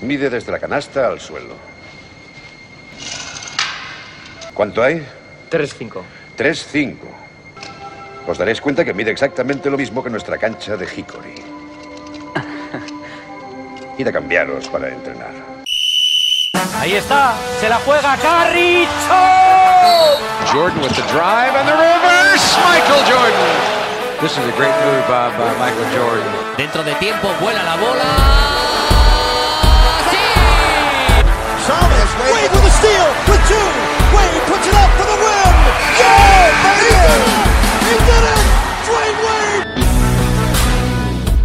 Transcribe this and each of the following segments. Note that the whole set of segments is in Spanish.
Mide desde la canasta al suelo. ¿Cuánto hay? 3-5. 3-5. Os daréis cuenta que mide exactamente lo mismo que nuestra cancha de Hickory. Id a cambiaros para entrenar. Ahí está, se la juega Carricho. Jordan with the drive and the reverse. Michael Jordan. This is a great move by, by Michael Jordan. Dentro de tiempo vuela la bola. Wade with a steal, with two. Wade puts it up for the win. Yeah, baby! He did it! Dwayne Wade!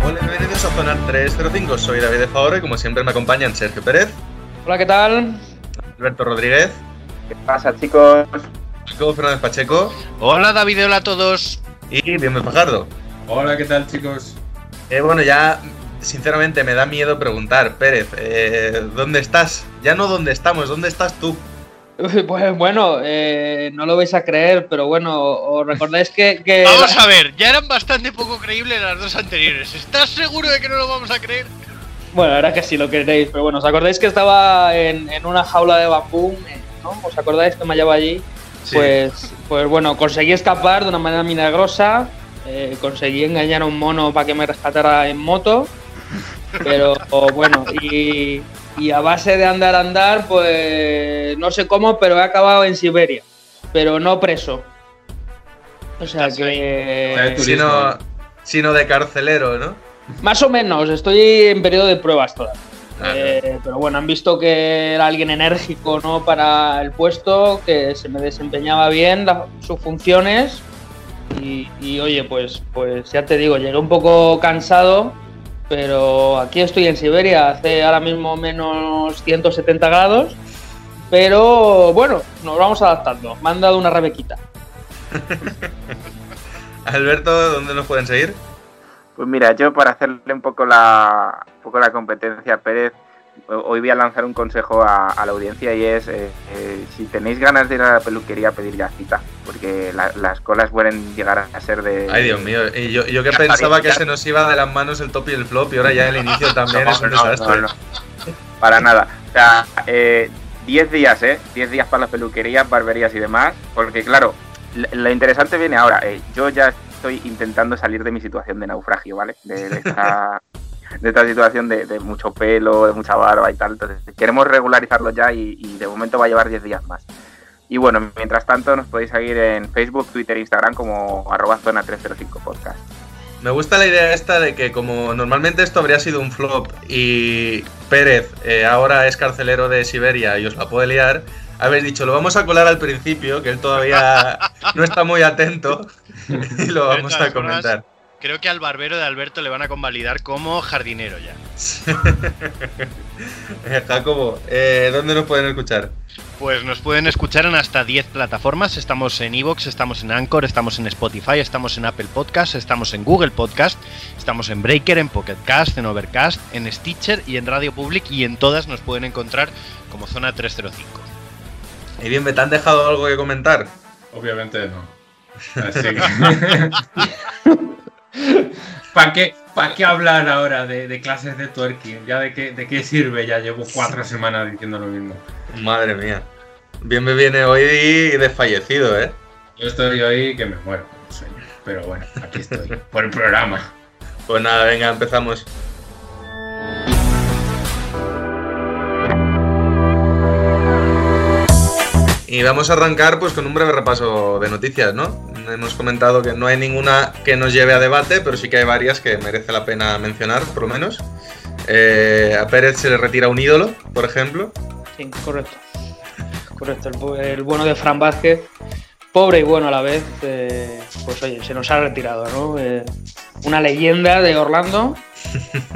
Hola, bienvenidos a Zona 305. Soy David de Favor y como siempre me acompañan Sergio Pérez, Hola, ¿qué tal? Alberto Rodríguez, ¿Qué pasa, chicos? Jacobo Fernández Pacheco Hola David, hola a todos. y Bienvenido Fajardo. Hola, ¿qué tal chicos? Eh, bueno, ya sinceramente me da miedo preguntar, Pérez, eh, ¿dónde estás? Ya no dónde estamos, ¿dónde estás tú? Pues bueno, eh, no lo vais a creer, pero bueno, os recordáis que. que Vamos a ver, ya eran bastante poco creíbles las dos anteriores. ¿Estás seguro de que no lo vamos a creer? Bueno, ahora que sí lo queréis, pero bueno, ¿os acordáis que estaba en, en una jaula de bambú? eh, ¿no? ¿Os acordáis que me hallaba allí? Sí. Pues, pues bueno, conseguí escapar de una manera milagrosa, eh, conseguí engañar a un mono para que me rescatara en moto, pero bueno, y, y a base de andar, andar, pues no sé cómo, pero he acabado en Siberia, pero no preso. O sea que... Sino, sino de carcelero, ¿no? Más o menos, estoy en periodo de pruebas todavía. Ah, Eh, pero bueno, han visto que era alguien enérgico ¿no? para el puesto, que se me desempeñaba bien la- sus funciones. Y, y, oye, pues, pues ya te digo, llegué un poco cansado, pero aquí estoy en Siberia, hace ahora mismo menos 170 grados. Pero bueno, nos vamos adaptando. Me han dado una rebequita. Alberto, ¿dónde nos pueden seguir? Pues mira, yo para hacerle un poco la, un poco la competencia a Pérez, hoy voy a lanzar un consejo a, a la audiencia y es, eh, eh, si tenéis ganas de ir a la peluquería pedir ya cita, porque la- las colas pueden llegar a ser de... Ay, Dios mío, y yo, yo que pensaba que se nos iba de las manos el top y el flop y ahora ya el inicio también No, es un no, desastre. no. Para nada. O sea, eh, 10 días, ¿eh? 10 días para las peluquerías, barberías y demás. Porque, claro, lo interesante viene ahora. Eh, yo ya estoy intentando salir de mi situación de naufragio, ¿vale? De, de esta, de esta situación de, de mucho pelo, de mucha barba y tal. Entonces, queremos regularizarlo ya y, y de momento va a llevar 10 días más. Y bueno, mientras tanto nos podéis seguir en Facebook, Twitter e Instagram como arroba zona 305 podcast. Me gusta la idea esta de que como normalmente esto habría sido un flop y Pérez eh, ahora es carcelero de Siberia y os la puede liar, habéis dicho, lo vamos a colar al principio, que él todavía no está muy atento y lo vamos a comentar. Creo que al barbero de Alberto le van a convalidar como jardinero ya. Eh, Jacobo, eh, ¿dónde nos pueden escuchar? Pues nos pueden escuchar en hasta 10 plataformas. Estamos en Evox, estamos en Anchor, estamos en Spotify, estamos en Apple Podcast, estamos en Google Podcast, estamos en Breaker, en Pocket Cast, en Overcast, en Stitcher y en Radio Public y en todas nos pueden encontrar como Zona 305. Y bien, ¿me te han dejado algo que comentar? Obviamente no. Así que. ¿Para qué, pa' qué hablar ahora de, de clases de twerking? ¿Ya de qué, de qué sirve? Ya llevo cuatro semanas diciendo lo mismo. Madre mía. Bien me viene hoy desfallecido, ¿eh? Yo estoy hoy que me muero. Pero bueno, aquí estoy. Por el programa. Pues nada, venga, empezamos. Y vamos a arrancar pues con un breve repaso de noticias, ¿no? Hemos comentado que no hay ninguna que nos lleve a debate, pero sí que hay varias que merece la pena mencionar, por lo menos. Eh, a Pérez se le retira un ídolo, por ejemplo. Sí, correcto. Correcto, el, bu- el bueno de Fran Vázquez, pobre y bueno a la vez, eh, pues oye, se nos ha retirado, ¿no? Eh, una leyenda de Orlando,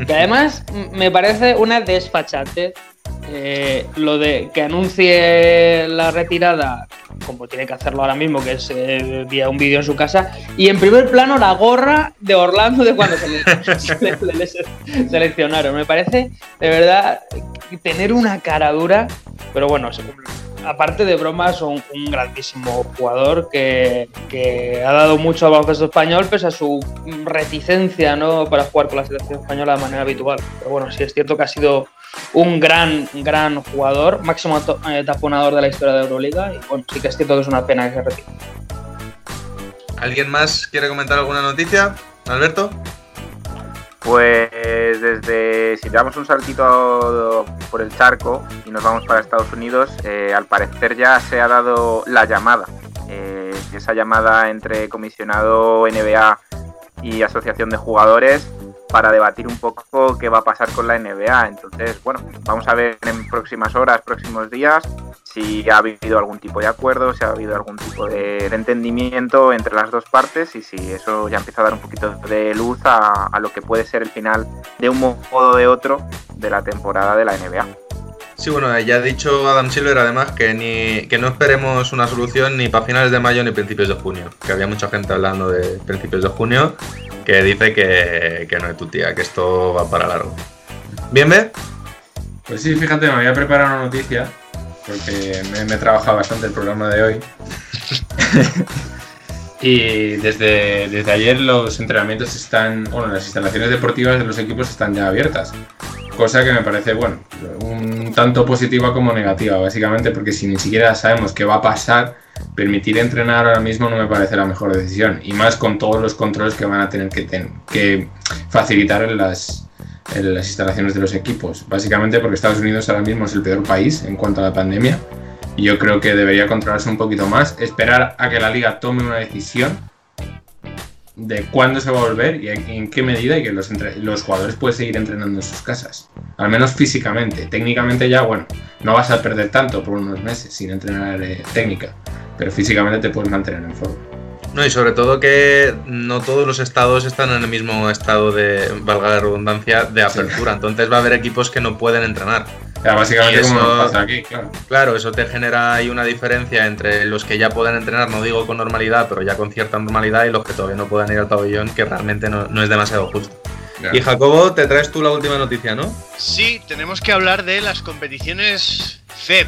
que además me parece una desfachate. Eh, lo de que anuncie la retirada, como tiene que hacerlo ahora mismo, que es eh, vía un vídeo en su casa, y en primer plano la gorra de Orlando de cuando se le, se le- se le se- seleccionaron. Me parece, de verdad, tener una cara dura, pero bueno, aparte de bromas, un, un grandísimo jugador que, que ha dado mucho al baloncesto español, pese a su reticencia ¿no? para jugar con la selección española de manera habitual. Pero bueno, sí es cierto que ha sido un gran, gran jugador, máximo to- eh, taponador de la historia de Euroliga. Y bueno, sí que es cierto que es una pena que se retire. ¿Alguien más quiere comentar alguna noticia? ¿Alberto? Pues desde, si damos un saltito por el charco y nos vamos para Estados Unidos, eh, al parecer ya se ha dado la llamada. Eh, esa llamada entre comisionado NBA y asociación de jugadores para debatir un poco qué va a pasar con la NBA. Entonces, bueno, vamos a ver en próximas horas, próximos días, si ha habido algún tipo de acuerdo, si ha habido algún tipo de, entendimiento entre las dos partes y si eso ya empieza a dar un poquito de luz a, lo que puede ser el final de un modo o de otro de la temporada de la NBA. Sí, bueno, ya ha dicho Adam Silver además que, ni, que no esperemos una solución ni para finales de mayo ni principios de junio. Que había mucha gente hablando de principios de junio que dice que, que no es tu tía, que esto va para largo. ¿Bien, ve? Pues sí, fíjate, me había preparado una noticia, porque me, me he trabajado bastante el programa de hoy. y desde, desde ayer los entrenamientos están, bueno, las instalaciones deportivas de los equipos están ya abiertas. Cosa que me parece, bueno, un tanto positiva como negativa, básicamente porque si ni siquiera sabemos qué va a pasar, permitir entrenar ahora mismo no me parece la mejor decisión. Y más con todos los controles que van a tener que, ten- que facilitar en las, en las instalaciones de los equipos. Básicamente porque Estados Unidos ahora mismo es el peor país en cuanto a la pandemia. Y yo creo que debería controlarse un poquito más, esperar a que la liga tome una decisión de cuándo se va a volver y en qué medida y que los, entre- los jugadores pueden seguir entrenando en sus casas. Al menos físicamente. Técnicamente ya, bueno, no vas a perder tanto por unos meses sin entrenar eh, técnica, pero físicamente te puedes mantener en forma. No, y sobre todo que no todos los estados están en el mismo estado de, valga la redundancia, de apertura. Entonces va a haber equipos que no pueden entrenar. Sea, básicamente como eso- nos pasa aquí, claro. Claro, eso te genera ahí una diferencia entre los que ya pueden entrenar, no digo con normalidad, pero ya con cierta normalidad, y los que todavía no puedan ir al pabellón, que realmente no, no es demasiado justo. Y Jacobo, te traes tú la última noticia, ¿no? Sí, tenemos que hablar de las competiciones FEB.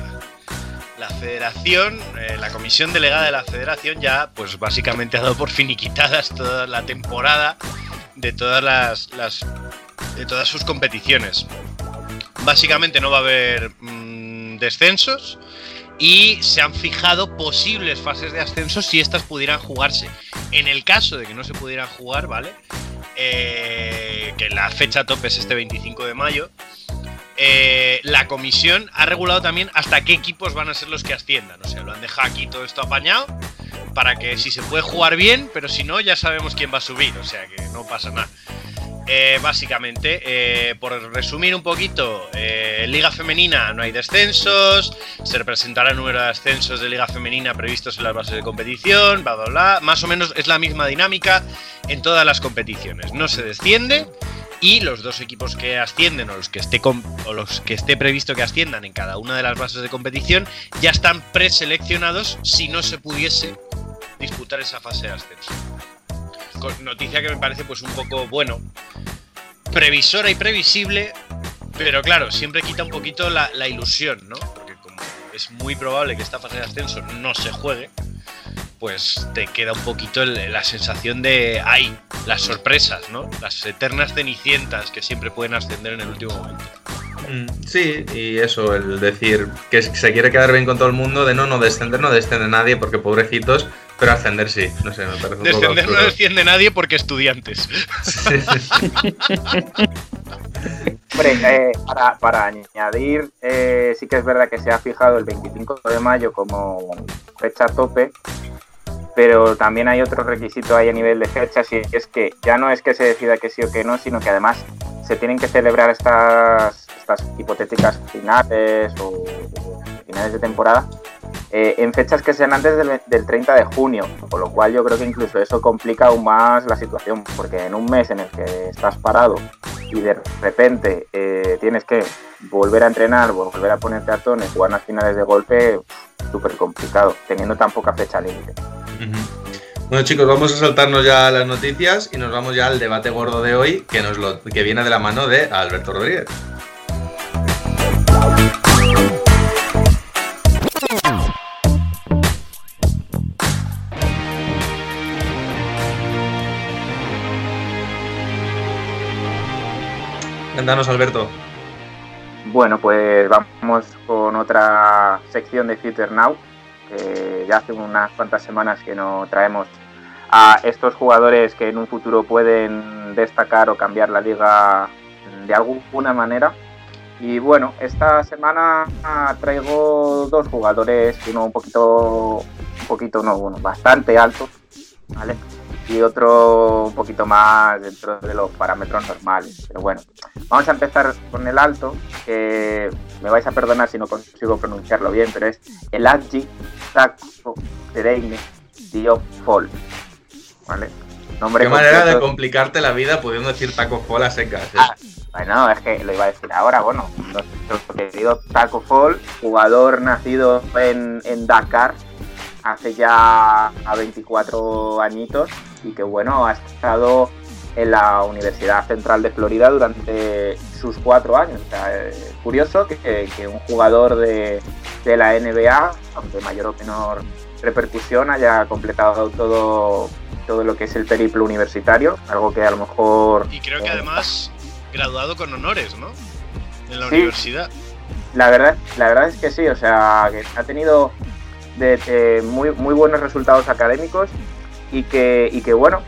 La federación, eh, la comisión delegada de la federación ya, pues básicamente ha dado por finiquitadas toda la temporada de todas las, las- de todas sus competiciones. Básicamente no va a haber mm, descensos y se han fijado posibles fases de ascenso si estas pudieran jugarse. En el caso de que no se pudieran jugar, ¿vale? Eh, que la fecha tope es este 25 de mayo. eh, la comisión ha regulado también hasta qué equipos van a ser los que asciendan. O sea, lo han dejado aquí todo esto apañado para que si se puede jugar bien, pero si no, ya sabemos quién va a subir. O sea que no pasa nada. Eh, básicamente, eh, por resumir un poquito, eh, Liga Femenina no hay descensos, se representará el número de ascensos de Liga Femenina previstos en las bases de competición, bla, bla, bla. Más o menos es la misma dinámica en todas las competiciones. No se desciende y los dos equipos que ascienden o los que esté, o los que esté previsto que asciendan en cada una de las bases de competición ya están preseleccionados si no se pudiese disputar esa fase de ascenso. Noticia que me parece pues un poco bueno, previsora y previsible, pero claro, siempre quita un poquito la, ilusión, ¿no? Porque como es muy probable que esta fase de ascenso no se juegue, pues te queda un poquito la sensación de, ay, las sorpresas, ¿no? Las eternas cenicientas que siempre pueden ascender en el último momento. Mm, Sí, y eso, el decir que se quiere quedar bien con todo el mundo, de no, no descender, no descende nadie, porque pobrecitos, pero ascender sí, no sé, me parece un poco Descender no desciende nadie porque estudiantes. Hombre, eh, para, para añadir, eh, sí que es verdad que se ha fijado el 25 de mayo como fecha tope, pero también hay otro requisito ahí a nivel de fechas y es que ya no es que se decida que sí o que no, sino que además se tienen que celebrar estas, estas hipotéticas finales o, o finales de temporada eh, en fechas que sean antes del, del 30 de junio, con lo cual yo creo que incluso eso complica aún más la situación, porque en un mes en el que estás parado y de repente eh, tienes que volver a entrenar, volver a ponerte a tono jugar las finales de golpe, súper complicado, teniendo tan poca fecha límite. Bueno chicos, vamos a saltarnos ya las noticias y nos vamos ya al debate gordo de hoy, que, nos lo, que viene de la mano de Alberto Rodríguez. Cuéntanos, Alberto. Bueno, pues vamos con otra sección de Future Now. Que ya hace unas cuantas semanas que no traemos a estos jugadores que en un futuro pueden destacar o cambiar la liga de alguna manera. Y bueno, esta semana traigo dos jugadores, uno un poquito, un poquito, no, bueno, bastante alto, ¿vale? Y otro un poquito más dentro de los parámetros normales. Pero bueno, vamos a empezar con el alto, que me vais a perdonar si no consigo pronunciarlo bien, pero es el Adji Taco Tereine Diopol. ¿Vale? Nombre Qué manera de complicarte la vida pudiendo decir Taco Fall a secas. ¿eh? Ah, bueno, es que lo iba a decir ahora, bueno, nuestro querido Taco Fall, jugador nacido en, Dakar hace ya a 24 añitos y que bueno, ha estado en la Universidad Central de Florida durante sus cuatro años. O sea, es curioso que, un jugador de, de, la NBA, aunque mayor o menor repercusión, haya completado todo, todo lo que es el periplo universitario, algo que a lo mejor... Y creo que además graduado con honores, ¿no? En la universidad. La verdad, la verdad es que sí, o sea, que ha tenido de, muy, muy buenos resultados académicos y que, y que bueno,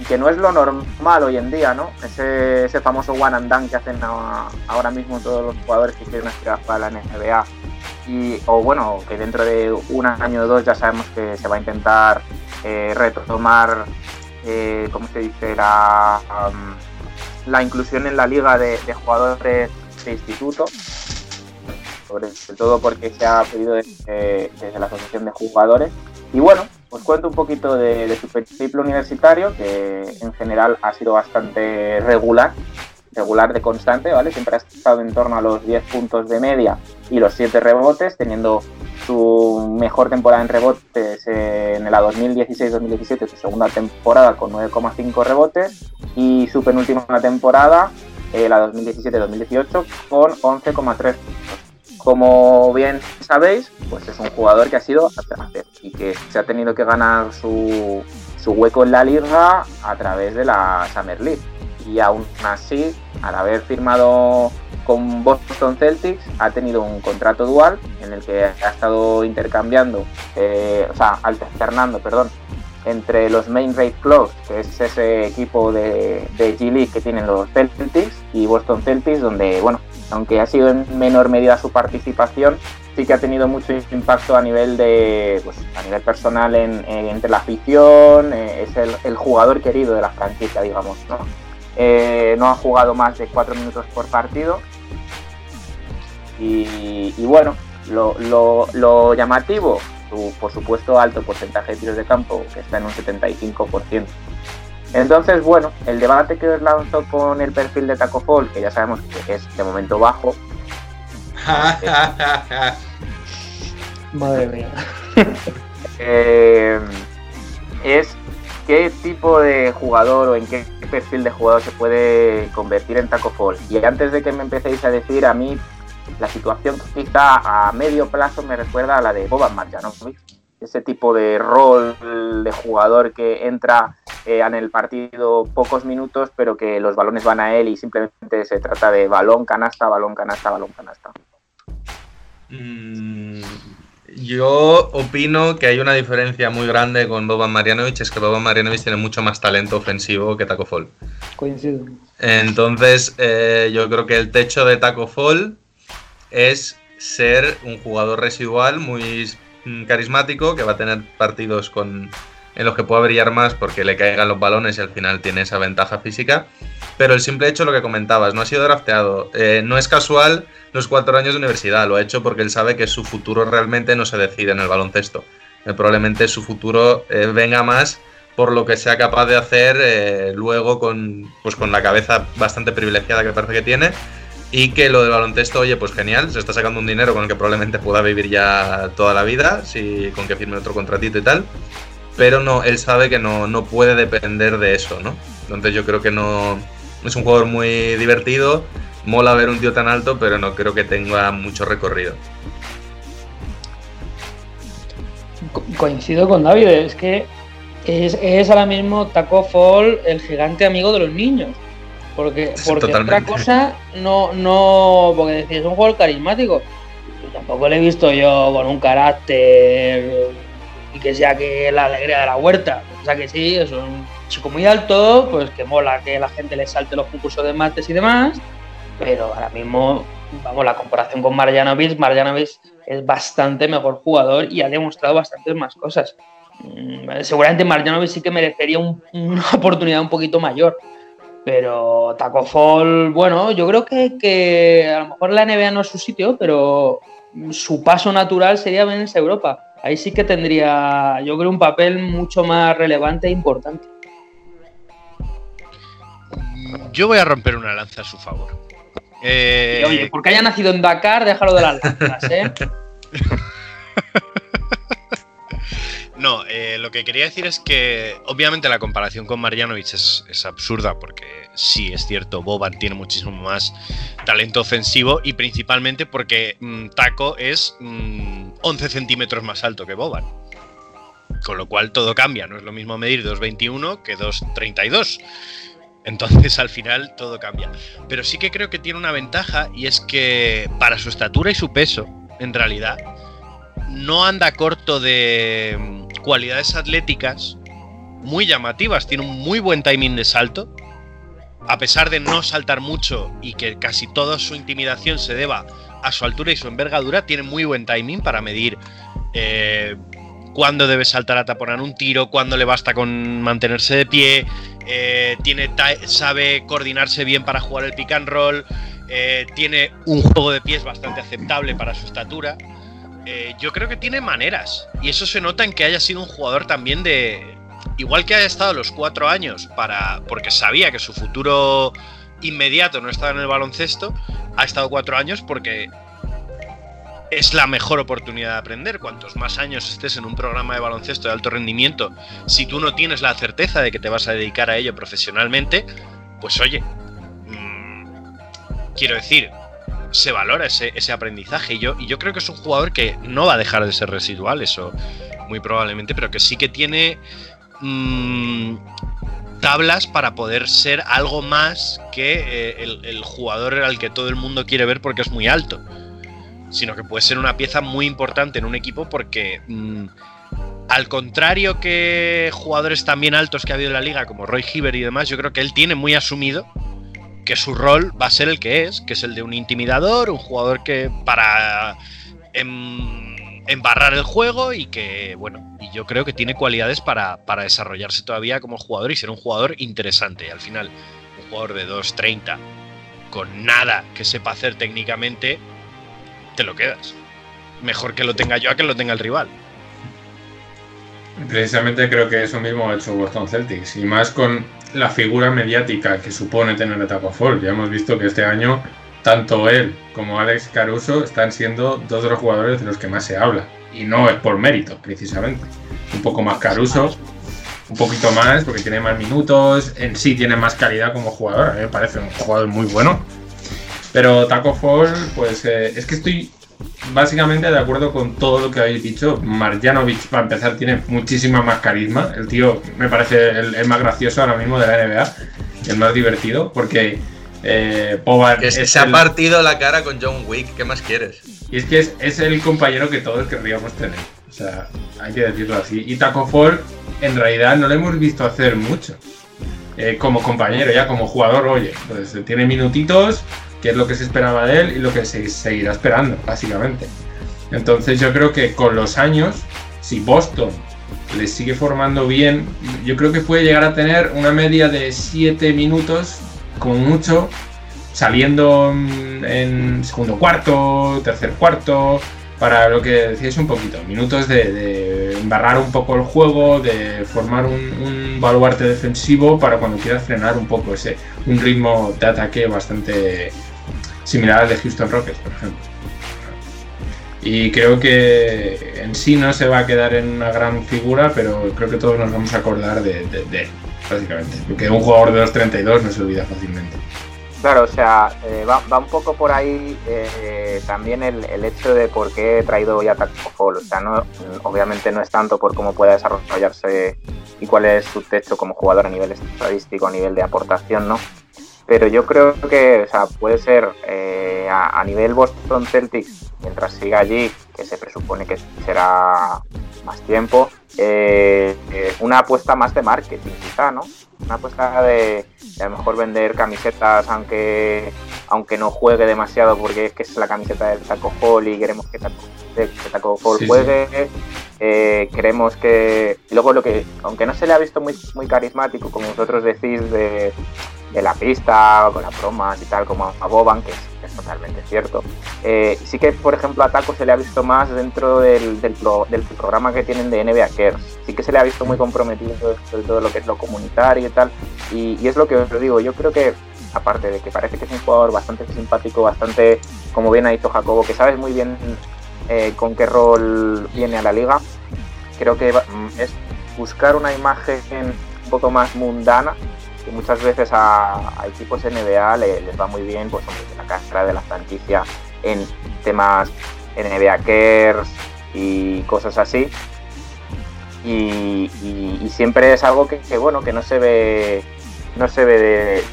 y que no es lo normal hoy en día, ¿no? Ese, ese famoso one and done que hacen ahora mismo todos los jugadores que quieren aspirar para la NBA. Y, o bueno, que dentro de un año o dos ya sabemos que se va a intentar eh, retomar, eh, ¿cómo se dice? La, la inclusión en la liga de, jugadores de instituto, sobre todo porque se ha pedido desde, la Asociación de Jugadores. Y bueno, os cuento un poquito de, su periplo universitario, que en general ha sido bastante regular, regular de constante, ¿vale? Siempre ha estado en torno a los 10 puntos de media y los 7 rebotes, teniendo su mejor temporada en rebotes en la 2016-2017, su segunda temporada con 9,5 rebotes y su penúltima temporada, eh, la 2017-2018, con 11,3 como bien sabéis, pues es un jugador que ha sido y que se ha tenido que ganar su, su hueco en la liga a través de la Summer League. Y aún así, al haber firmado con Boston Celtics ha tenido un contrato dual en el que ha estado intercambiando, eh, o sea, alternando, perdón, entre los Main Raid Clubs, que es ese equipo de, de G League que tienen los Celtics, y Boston Celtics, donde, bueno, aunque ha sido en menor medida su participación, sí que ha tenido mucho impacto a nivel de, pues, a nivel personal en, entre la afición, eh, es el, jugador querido de la franquicia, digamos, ¿no? Eh, no ha jugado más de cuatro minutos por partido y, bueno, lo, llamativo, su, por supuesto, alto porcentaje de tiros de campo, que está en un 75%. Entonces, bueno, el debate que os lanzo con el perfil de Taco Fall, que ya sabemos que es de momento bajo. Madre mía. Eh, es qué tipo de jugador o en qué perfil de jugador se puede convertir en Taco Fall. Y antes de que me empecéis a decir, a mí la situación quizá a medio plazo me recuerda a la de Boban Marjanovic. Ese tipo de rol de jugador que entra eh, en el partido pocos minutos, pero que los balones van a él y simplemente se trata de balón, canasta, balón, canasta, balón, canasta. Mm, yo opino que hay una diferencia muy grande con Boban Marjanovic, es que Boban Marjanovic tiene mucho más talento ofensivo que Taco Fall. Coincido. Entonces, eh, yo creo que el techo de Taco Fall es ser un jugador residual muy carismático que va a tener partidos con, en los que pueda brillar más porque le caigan los balones y al final tiene esa ventaja física. Pero el simple hecho, lo que comentabas, no ha sido drafteado. Eh, no es casual los cuatro años de universidad, lo ha hecho porque él sabe que su futuro realmente no se decide en el baloncesto. Eh, probablemente su futuro eh, venga más por lo que sea capaz de hacer luego con, pues, con la cabeza bastante privilegiada que parece que tiene y que lo del baloncesto, oye, pues genial, se está sacando un dinero con el que probablemente pueda vivir ya toda la vida, si, con que firme otro contratito y tal. Pero no, él sabe que no, no puede depender de eso, ¿no? Entonces yo creo que no. Es un jugador muy divertido, mola ver un tío tan alto, pero no creo que tenga mucho recorrido. coincido con David, es que es, es ahora mismo Taco Fall el gigante amigo de los niños. Porque, porque otra cosa, no, no, porque decís, es un jugador carismático. Yo tampoco le he visto yo con un carácter y que sea que la alegría de la huerta. O sea que sí, es un chico muy alto, pues que mola que la gente le salte los concursos de mates y demás. Pero ahora mismo, vamos, la comparación con Marjanovic, Marjanovic es bastante mejor jugador y ha demostrado bastantes más cosas. Mm, Seguramente Marjanovic sí que merecería un- una oportunidad un poquito mayor. Pero Taco Fall, bueno, yo creo que, que a lo mejor la NBA no es su sitio, pero su paso natural sería venirse a Europa. Ahí sí que tendría, yo creo, un papel mucho más relevante e importante. Yo voy a romper una lanza a su favor. Eh, Y oye, porque haya nacido en Dakar, déjalo de las lanzas, ¿eh? No, eh, lo que quería decir es que obviamente la comparación con Marjanovic es, absurda porque sí, es cierto, Boban tiene muchísimo más talento ofensivo y principalmente porque mm, Taco es mm, 11 centímetros más alto que Boban. Con lo cual todo cambia, no es lo mismo medir 2.21 que 2.32. Entonces al final todo cambia. Pero sí que creo que tiene una ventaja y es que para su estatura y su peso, en realidad, no anda corto de mm, cualidades atléticas muy llamativas. Tiene un muy buen timing de salto. A pesar de no saltar mucho y que casi toda su intimidación se deba a su altura y su envergadura, tiene muy buen timing para medir eh, cuándo debe saltar a taponar un tiro, cuándo le basta con mantenerse de pie. eh, tiene ti- sabe coordinarse bien para jugar el pick and roll. eh, tiene un juego de pies bastante aceptable para su estatura eh, yo creo que tiene maneras. Y eso se nota en que haya sido un jugador también de. Igual que haya estado los cuatro años para. porque sabía que su futuro inmediato no estaba en el baloncesto. Ha estado cuatro años porque es la mejor oportunidad de aprender. Cuantos más años estés en un programa de baloncesto de alto rendimiento, si tú no tienes la certeza de que te vas a dedicar a ello profesionalmente, pues oye, mm, quiero decir, se valora ese, ese aprendizaje. Y yo, y yo creo que es un jugador que no va a dejar de ser residual, eso muy probablemente, pero que sí que tiene mm, tablas para poder ser algo más que eh, el, jugador al que todo el mundo quiere ver porque es muy alto, sino que puede ser una pieza muy importante en un equipo porque... mm, al contrario que jugadores también altos que ha habido en la liga, como Roy Hibbert y demás, yo creo que él tiene muy asumido que su rol va a ser el que es, que es el de un intimidador, un jugador que para em- embarrar el juego y que, bueno, y yo creo que tiene cualidades para, para desarrollarse todavía como jugador y ser un jugador interesante. Al final, un jugador de 2.30 con nada que sepa hacer técnicamente, te lo quedas. Mejor que lo tenga yo a que lo tenga el rival. Precisamente creo que eso mismo ha hecho Boston Celtics y más con la figura mediática que supone tener a Taco Fall. Ya hemos visto que este año tanto él como Alex Caruso están siendo dos de los jugadores de los que más se habla y no es por mérito precisamente. Un poco más Caruso, un poquito más porque tiene más minutos, en sí tiene más calidad como jugador, a mí me parece un jugador muy bueno. Pero Taco Fall, pues eh, es que estoy básicamente de acuerdo con todo lo que habéis dicho. Marjanovic, para empezar, tiene muchísima más carisma. El tío me parece el, el más gracioso ahora mismo de la NBA, el más divertido, porque eh, Que se, es se ha partido la cara con John Wick, ¿qué más quieres? y es que es, es el compañero que todos querríamos tener. O sea, hay que decirlo así. Y Taco Fall, en realidad, no le hemos visto hacer mucho. Eh, como compañero, ya como jugador, oye, pues eh, tiene minutitos, que es lo que se esperaba de él y lo que se seguirá esperando, básicamente. Entonces yo creo que con los años, si Boston le sigue formando bien, yo creo que puede llegar a tener una media de 7 minutos, como mucho, saliendo mm, en segundo cuarto, tercer cuarto, para lo que decíais un poquito, minutos de, embarrar un poco el juego, de formar un, un baluarte defensivo para cuando quieras frenar un poco ese un ritmo de ataque bastante similar al de Houston Rockets, por ejemplo. Y creo que en sí no se va a quedar en una gran figura, pero creo que todos nos vamos a acordar de, él, básicamente. Porque un jugador de 2.32 no se olvida fácilmente. Claro, o sea, eh, va, un poco por ahí eh, también el, hecho de por qué he traído ya Taco Fall. O sea, no, obviamente no es tanto por cómo puede desarrollarse y cuál es su techo como jugador a nivel estadístico, a nivel de aportación, ¿no? Pero yo creo que o sea, puede ser eh, a, a nivel Boston Celtics, mientras siga allí, que se presupone que será más tiempo, eh, eh, una apuesta más de marketing, quizá, ¿no? Una apuesta de, de a lo mejor vender camisetas aunque aunque no juegue demasiado porque es que es la camiseta del Taco Fall y queremos que Taco, que Taco Sí, sí. juegue. Eh, queremos que. luego lo que, aunque no se le ha visto muy, muy carismático, como vosotros decís, de, de la pista, con las bromas y tal, como a Boban, que es, es totalmente cierto. Eh, sí que, por ejemplo, a Taco se le ha visto más dentro del, del, pro- del programa que tienen de NBA Cares. Sí que se le ha visto muy comprometido en todo lo que es lo comunitario y tal. Y, y es lo que os digo, yo creo que, aparte de que parece que es un jugador bastante simpático, bastante, como bien ha dicho Jacobo, que sabes muy bien eh, con qué rol viene a la liga, creo que mm, es buscar una imagen un poco más mundana muchas veces a, equipos NBA le- les va muy bien, pues la cara de la franquicia en temas NBA Cares y cosas así. Y, siempre es algo que, que, bueno que no se ve no se ve de-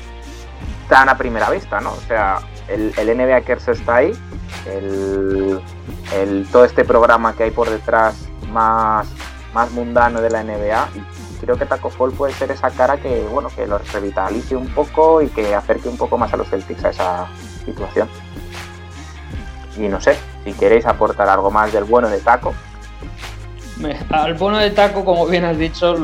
tan a primera vista, ¿no? O sea, el, el NBA Cares está ahí, el, el- todo este programa que hay por detrás más, más mundano de la NBA creo que Taco Fall puede ser esa cara que bueno que los revitalice un poco y que acerque un poco más a los Celtics a esa situación y no sé si queréis aportar algo más del bueno de Taco Al bono de taco, como bien has dicho,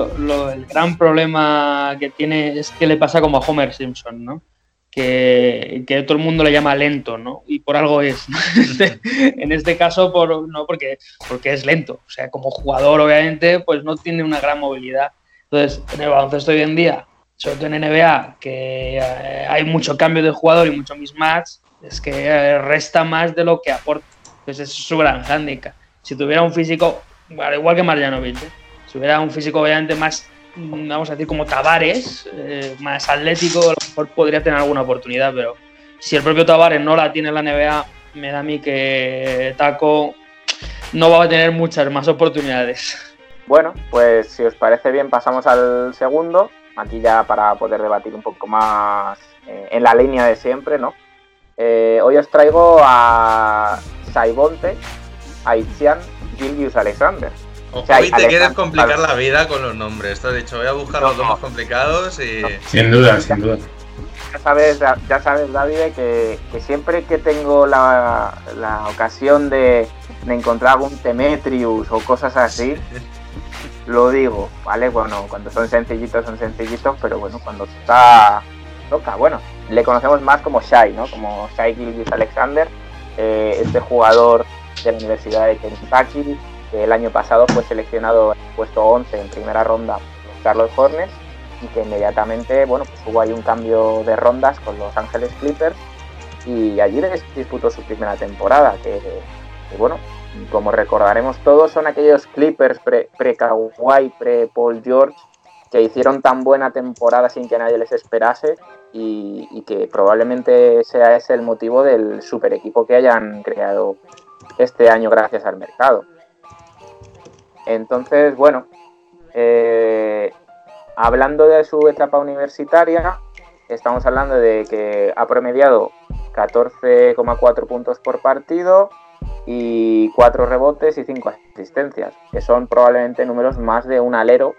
el gran problema que tiene es que le pasa como a Homer Simpson, ¿no? Que, que todo el mundo le llama lento, ¿no? Y por algo es. Este- en este caso, por, no porque, porque es lento. O sea, como jugador, obviamente, pues no tiene una gran movilidad. Entonces, en el baloncesto hoy en día, sobre todo en NBA, que eh, hay mucho cambio de jugador y mucho mismatch, es que eh, resta más de lo que aporta. Entonces, es su gran hándicap. Si tuviera un físico, al igual que Marjanovic, ¿eh? si hubiera un físico obviamente más, mm, vamos a decir, como Tavares, eh, más atlético, a lo mejor podría tener alguna oportunidad, pero si el propio Tavares no la tiene en la NBA, me da a mí que Taco no va a tener muchas más oportunidades. Bueno, pues si os parece bien pasamos al segundo, aquí ya para poder debatir un poco más eh, en la línea de siempre, ¿no? Eh, hoy os traigo a Saibonte, Aitzian, Gilgius Alexander. Ojo, sea, y te quieres Alexander- complicar la vida con los nombres. Te has dicho, voy a buscar los dos no. más complicados y. Sin duda, sin duda. Ya sabes, ya sabes David, que, que siempre que tengo la, la ocasión de, de encontrar algún Temetrius o cosas así, lo digo, ¿vale? Bueno, cuando son sencillitos son sencillitos, pero bueno, cuando está toca, bueno, le conocemos más como Shai, ¿no? Como Shai Gilgis Alexander, eh, este jugador de la Universidad de Kentucky, que el año pasado fue seleccionado en el puesto 11 en primera ronda por los Charlotte Hornets y que inmediatamente, bueno, pues hubo ahí un cambio de rondas con Los Ángeles Clippers y allí disputó su primera temporada, que, bueno, como recordaremos todos, son aquellos Clippers pre- pre-Kawhi, pre-Paul George, que hicieron tan buena temporada sin que nadie les esperase y, y que probablemente sea ese el motivo del super equipo que hayan creado este año gracias al mercado. Entonces, bueno, eh, hablando de su etapa universitaria, estamos hablando de que ha promediado 14,4 puntos por partido y 4 rebotes y 5 asistencias, que son probablemente números más de un alero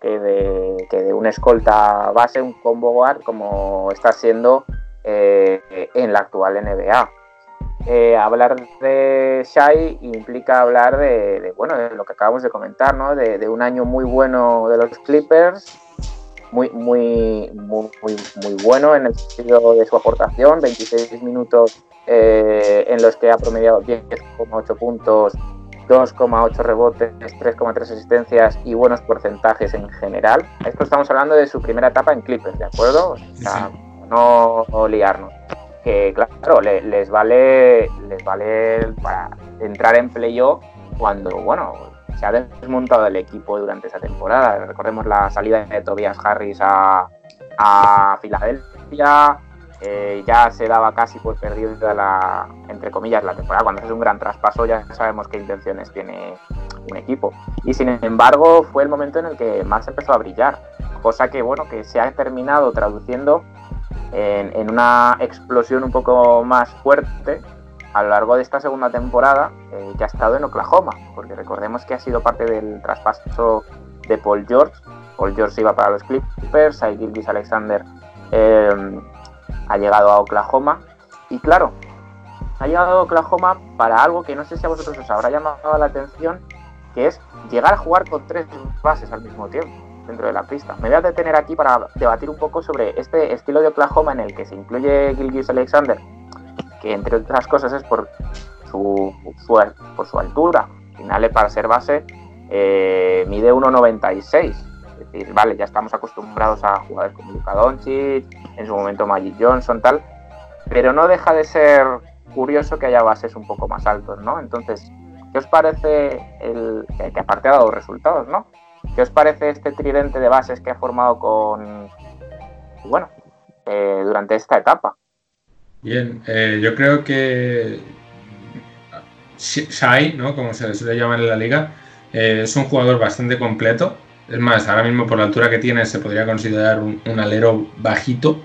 que de, que de un escolta base, un combo guard, como está siendo eh, en la actual NBA. Eh, hablar de Shai implica hablar de, de, bueno, de lo que acabamos de comentar, ¿no? de, de, un año muy bueno de los Clippers, muy, muy, muy, muy, muy bueno en el sentido de su aportación, 26 minutos eh, en los que ha promediado 10,8 puntos, 2,8 rebotes, 3,3 asistencias y buenos porcentajes en general. Esto estamos hablando de su primera etapa en Clippers, ¿de acuerdo? O sea, no, no liarnos que claro, le, les vale les vale para entrar en playoff cuando, bueno, se ha desmontado el equipo durante esa temporada. Recordemos la salida de Tobias Harris a, a Filadelfia, eh, ya se daba casi por perdida la, entre comillas, la temporada. Cuando es un gran traspaso ya sabemos qué intenciones tiene un equipo. Y sin embargo fue el momento en el que más empezó a brillar, cosa que, bueno, que se ha terminado traduciendo en, una explosión un poco más fuerte a lo largo de esta segunda temporada eh, ya ha estado en Oklahoma, porque recordemos que ha sido parte del traspaso de Paul George. Paul George iba para los Clippers, Shai Gilgis Alexander eh, ha llegado a Oklahoma. Y claro, ha llegado a Oklahoma para algo que no sé si a vosotros os habrá llamado la atención, que es llegar a jugar con tres bases al mismo tiempo dentro de la pista. Me voy a detener aquí para debatir un poco sobre este estilo de Oklahoma en el que se incluye Gilgis Alexander, que entre otras cosas es por su, su- por su altura. Al final, para ser base, eh, mide 1,96. Vale, ya estamos acostumbrados a jugadores como Luka Doncic, en su momento Magic Johnson, tal, pero no deja de ser curioso que haya bases un poco más altos, ¿no? Entonces, ¿qué os parece el que, aparte ha dado resultados, ¿no? ¿Qué os parece este tridente de bases que ha formado con, bueno, eh, durante esta etapa? Bien, eh, yo creo que Sh- Shai, ¿no? como se le suele llamar en la liga, eh, es un jugador bastante completo. Es más, ahora mismo por la altura que tiene se podría considerar un, alero bajito,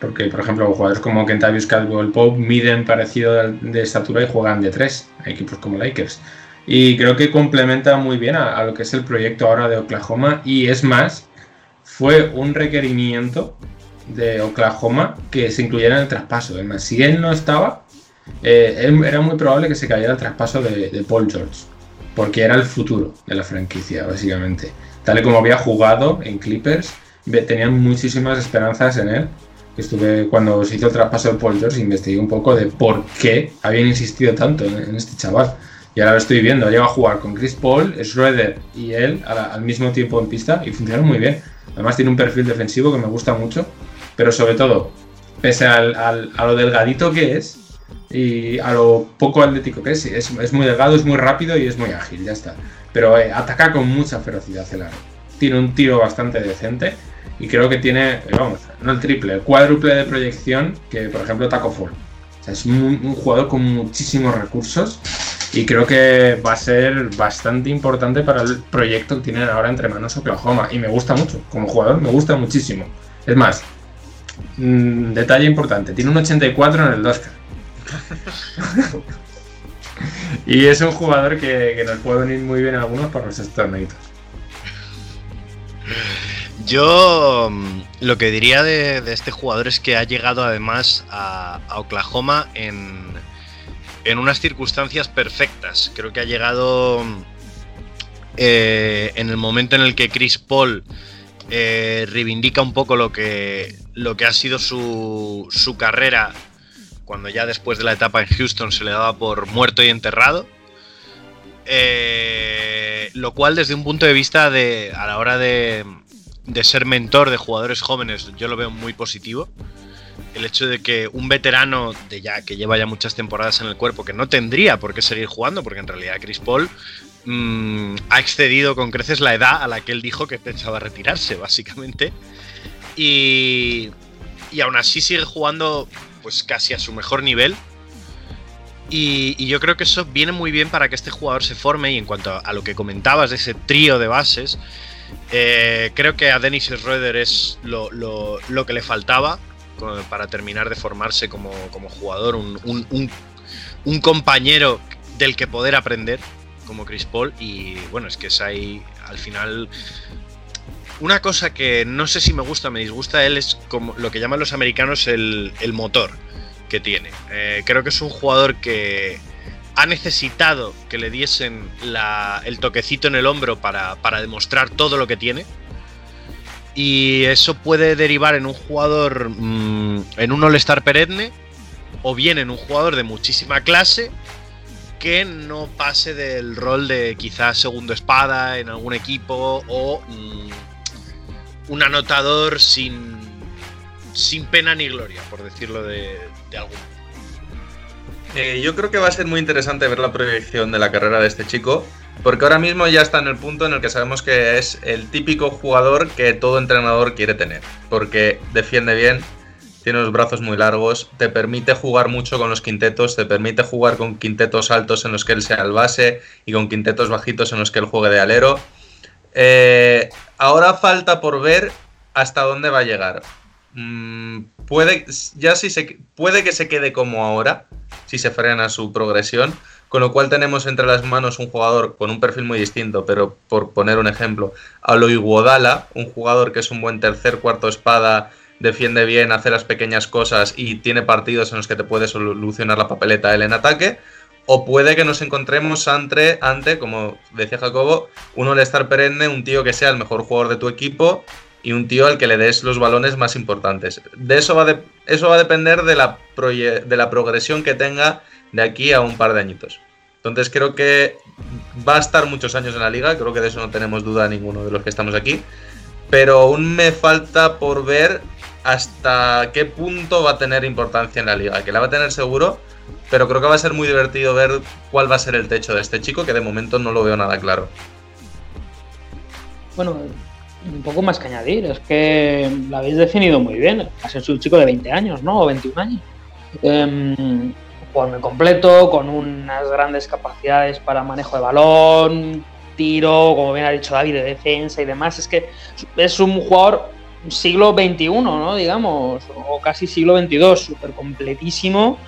porque por ejemplo jugadores como Kentavious Caldwell Pope miden parecido de, estatura y juegan de tres, a equipos como Lakers. Y creo que complementa muy bien a, lo que es el proyecto ahora de Oklahoma y es más, fue un requerimiento de Oklahoma que se incluyera en el traspaso. Es más, si él no estaba, eh, era muy probable que se cayera el traspaso de Paul George, porque era el futuro de la franquicia, básicamente. Tal y como había jugado en Clippers, tenían muchísimas esperanzas en él. Estuve, cuando se hizo el traspaso de Paul George, investigué un poco de por qué habían insistido tanto en, en este chaval. Y ahora lo estoy viendo, llega a jugar con Chris Paul, Schroeder y él al mismo tiempo en pista y funcionan muy bien. Además tiene un perfil defensivo que me gusta mucho, pero sobre todo, pese al- al- a lo delgadito que es y a lo poco atlético que es, es, es muy delgado, es muy rápido y es muy ágil, ya está. Pero eh, ataca con mucha ferocidad el aro. Tiene un tiro bastante decente y creo que tiene, eh, vamos, no el triple, el cuádruple de proyección que, por ejemplo, Taco Fall. O sea, es un, jugador con muchísimos recursos y creo que va a ser bastante importante para el proyecto que tienen ahora entre manos Oklahoma. Y me gusta mucho, como jugador, me gusta muchísimo. Es más, mm, detalle importante, tiene un 84 en el Oscar. y es un jugador que, nos puede venir muy bien a algunos para los torneitos. Yo mm, lo que diría de, este jugador es que ha llegado además a, a Oklahoma en, en unas circunstancias perfectas. Creo que ha llegado mm, eh, en el momento en el que Chris Paul eh, reivindica un poco lo que, lo que ha sido su, su carrera cuando ya después de la etapa en Houston se le daba por muerto y enterrado. Eh, lo cual desde un punto de vista de a la hora de, de ser mentor de jugadores jóvenes yo lo veo muy positivo. El hecho de que un veterano de ya que lleva ya muchas temporadas en el cuerpo que no tendría por qué seguir jugando porque en realidad Chris Paul mm, ha excedido con creces la edad a la que él dijo que pensaba retirarse básicamente y, y aún así sigue jugando pues casi a su mejor nivel y, yo creo que eso viene muy bien para que este jugador se forme. Y en cuanto a, a lo que comentabas de ese trío de bases, eh, creo que a Dennis Schroeder es lo, lo, lo, que le faltaba para terminar de formarse como, como jugador. Un, un, un, un, compañero del que poder aprender, como Chris Paul. Y bueno, es que es ahí al final. Una cosa que no sé si me gusta o me disgusta él es como lo que llaman los americanos el, el motor que tiene. Eh, creo que es un jugador que ha necesitado que le diesen la, el toquecito en el hombro para, para, demostrar todo lo que tiene. Y eso puede derivar en un jugador, mmm, en un all-star perenne, o bien en un jugador de muchísima clase que no pase del rol de quizás segundo espada en algún equipo o mmm, un anotador sin, sin pena ni gloria, por decirlo de, de algún eh, yo creo que va a ser muy interesante ver la proyección de la carrera de este chico, porque ahora mismo ya está en el punto en el que sabemos que es el típico jugador que todo entrenador quiere tener, porque defiende bien, tiene los brazos muy largos, te permite jugar mucho con los quintetos, te permite jugar con quintetos altos en los que él sea el base y con quintetos bajitos en los que él juegue de alero. Eh, ahora falta por ver hasta dónde va a llegar. mm, puede, ya si se, puede que se quede como ahora, si se frena su progresión, con lo cual tenemos entre las manos un jugador con un perfil muy distinto, pero por poner un ejemplo, a lo un jugador que es un buen tercer, cuarto espada, defiende bien, hace las pequeñas cosas y tiene partidos en los que te puede solucionar la papeleta él en ataque, o puede que nos encontremos ante, como decía Jacobo, un all perenne, un tío que sea el mejor jugador de tu equipo y un tío al que le des los balones más importantes. De eso va, de, eso va a depender de la, de la progresión que tenga de aquí a un par de añitos. Entonces creo que va a estar muchos años en la liga, creo que de eso no tenemos duda ninguno de los que estamos aquí, pero aún me falta por ver hasta qué punto va a tener importancia en la liga, que la va a tener seguro, pero creo que va a ser muy divertido ver cuál va a ser el techo de este chico, que de momento no lo veo nada claro. Bueno, un poco más que añadir, es que lo habéis definido muy bien. Va un chico de 20 años, ¿no? O 21 años. Eh, completo, con unas grandes capacidades para manejo de balón, tiro, como bien ha dicho David, de defensa y demás. Es que es un jugador siglo XXI, ¿no? Digamos, o casi siglo XXII, súper completísimo,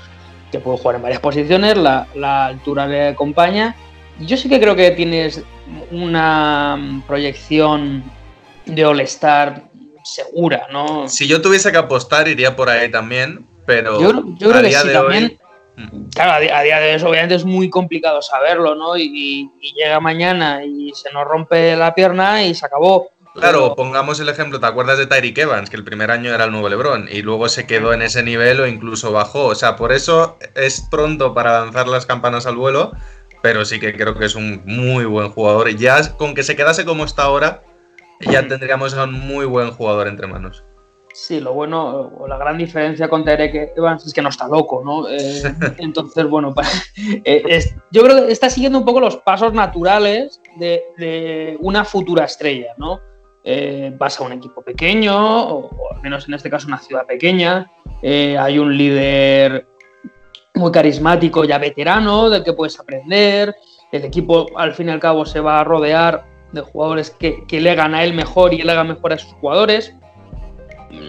que puede jugar en varias posiciones, la, la altura le acompaña. Yo sí que creo que tienes una proyección de All-Star segura, ¿no? Si yo tuviese que apostar, iría por ahí también, pero yo, creo que sí, también. Mm. Claro, a día de hoy obviamente es muy complicado saberlo, ¿no? Y, llega mañana y se nos rompe la pierna y se acabó. Claro, pongamos el ejemplo, ¿te acuerdas de Tyreek Evans? Que el primer año era el nuevo LeBron y luego se quedó en ese nivel o incluso bajó. O sea, por eso es pronto para lanzar las campanas al vuelo, pero sí que creo que es un muy buen jugador. Y ya con que se quedase como está ahora, ya tendríamos a un muy buen jugador entre manos. Sí, lo bueno, o la gran diferencia con Terek Evans es que no está loco, ¿no? Eh, entonces, bueno, eh, yo creo que está siguiendo un poco los pasos naturales de, una futura estrella, ¿no? Eh, vas a un equipo pequeño, o, al menos en este caso una ciudad pequeña, hay un líder muy carismático, ya veterano, del que puedes aprender, el equipo al fin y al cabo se va a rodear de jugadores que, le hagan a él mejor y él haga mejor a sus jugadores.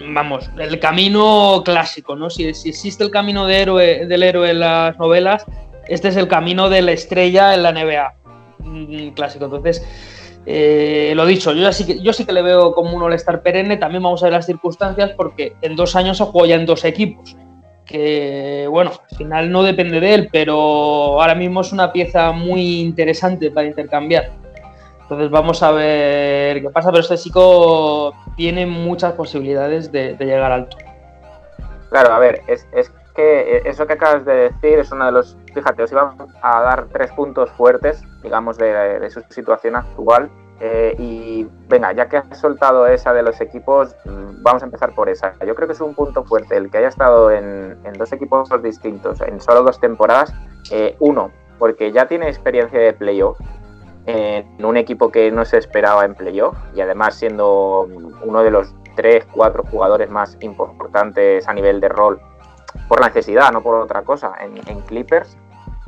Vamos, el camino clásico, ¿no? Si, existe el camino de héroe, del héroe en las novelas, este es el camino de la estrella en la NBA. Mm, clásico. Entonces, eh, lo dicho, yo, sí que, yo sí que le veo como un all perenne. También vamos a ver las circunstancias porque en dos años se juega ya en dos equipos. Que bueno, al final no depende de él, pero ahora mismo es una pieza muy interesante para intercambiar. Entonces vamos a ver qué pasa, pero este chico tiene muchas posibilidades de, llegar alto. Claro, a ver, es, que eso que acabas de decir es uno de los, fíjate, os iba a dar tres puntos fuertes, digamos, de, su situación actual. Eh, y venga, ya que has soltado esa de los equipos, mm, vamos a empezar por esa. Yo creo que es un punto fuerte el que haya estado en, dos equipos distintos en solo dos temporadas. Eh, uno, porque ya tiene experiencia de playoff en un equipo que no se esperaba en playoff y además siendo uno de los tres, cuatro jugadores más importantes a nivel de rol por necesidad, no por otra cosa, en, Clippers.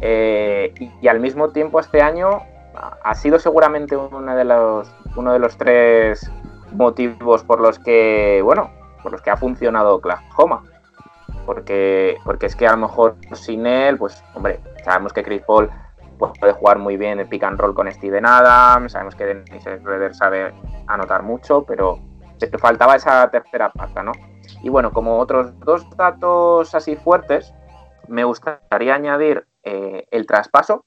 Eh, y, al mismo tiempo este año ha sido seguramente uno de los, uno de los tres motivos por los que, bueno, por los que ha funcionado Oklahoma. Porque, porque es que a lo mejor sin él, pues hombre, sabemos que Chris Paul puede jugar muy bien el pick and roll con Steven Adams, sabemos que Dennis Schroeder sabe anotar mucho, pero faltaba esa tercera pata, ¿no? Y bueno, como otros dos datos así fuertes, me gustaría añadir eh, el traspaso,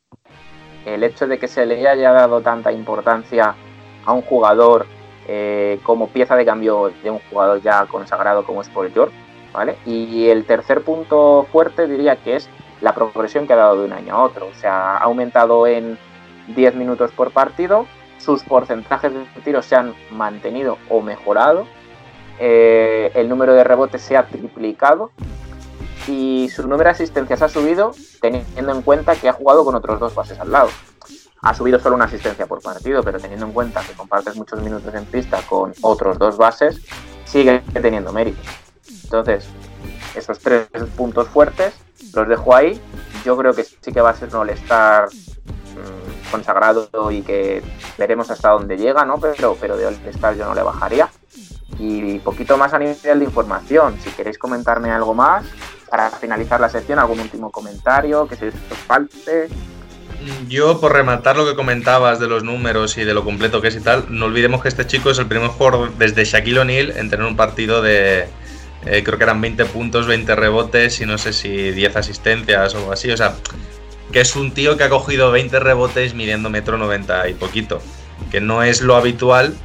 el hecho de que se le haya dado tanta importancia a un jugador eh, como pieza de cambio de un jugador ya consagrado como es Paul George, ¿vale? Y el tercer punto fuerte diría que es la progresión que ha dado de un año a otro. O sea, ha aumentado en 10 minutos por partido, sus porcentajes de tiros se han mantenido o mejorado, eh, el número de rebotes se ha triplicado y su número de asistencias ha subido teniendo en cuenta que ha jugado con otros dos bases al lado. Ha subido solo una asistencia por partido, pero teniendo en cuenta que compartes muchos minutos en pista con otros dos bases, sigue teniendo mérito. Entonces, esos tres puntos fuertes los dejo ahí. Yo creo que sí que va a ser un All-Star mm, consagrado y que veremos hasta dónde llega, ¿no? Pero, pero de All-Star yo no le bajaría. Y poquito más a nivel de información. Si queréis comentarme algo más para finalizar la sección, algún último comentario que se os falte. Yo, por rematar lo que comentabas de los números y de lo completo que es y tal, no olvidemos que este chico es el primer jugador desde Shaquille O'Neal en tener un partido de. eh, creo que eran 20 puntos, 20 rebotes y no sé si 10 asistencias o algo así. O sea, que es un tío que ha cogido 20 rebotes midiendo metro 90 y poquito. Que no es lo habitual,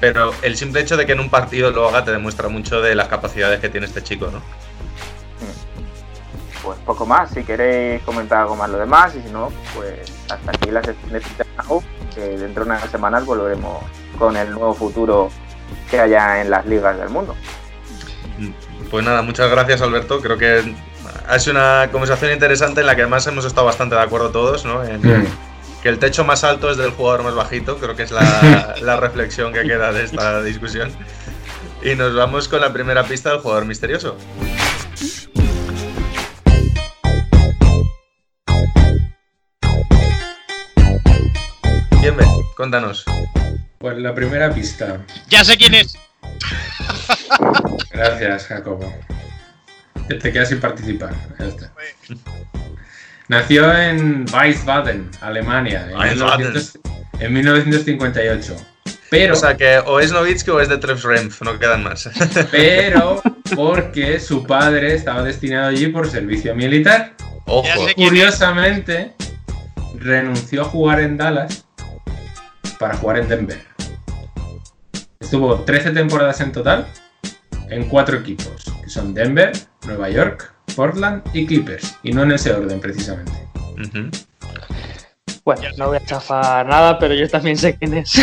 pero el simple hecho de que en un partido lo haga te demuestra mucho de las capacidades que tiene este chico, ¿no? Pues poco más, si queréis comentar algo más lo demás, y si no, pues hasta aquí la sección de Now, que dentro de unas semanas volveremos con el nuevo futuro que haya en las ligas del mundo. Pues nada, muchas gracias Alberto. Creo que ha sido una conversación interesante en la que además hemos estado bastante de acuerdo todos, ¿no? En Mm. Que el techo más alto es del jugador más bajito. Creo que es la, la reflexión que queda de esta discusión. Y nos vamos con la primera pista del jugador misterioso. Bien, Ben, cuéntanos. Pues la primera pista. Ya sé quién es. Gracias, Jacobo. Te- Te quedas sin participar. Ya está. Nació en Wiesbaden, Alemania, en, Wiesbaden. 1900 en 1958. Pero, O sea que o es Novitsky o es de Trev Renf, no quedan más. pero porque su padre estaba destinado allí por servicio militar. Ojo. Curiosamente, renunció a jugar en Dallas para jugar en Denver. Estuvo 13 temporadas en total en cuatro equipos, que son Denver, Nueva York, Portland y Clippers, y no en ese orden precisamente. Bueno, no voy a chafar nada, pero yo también sé quién es.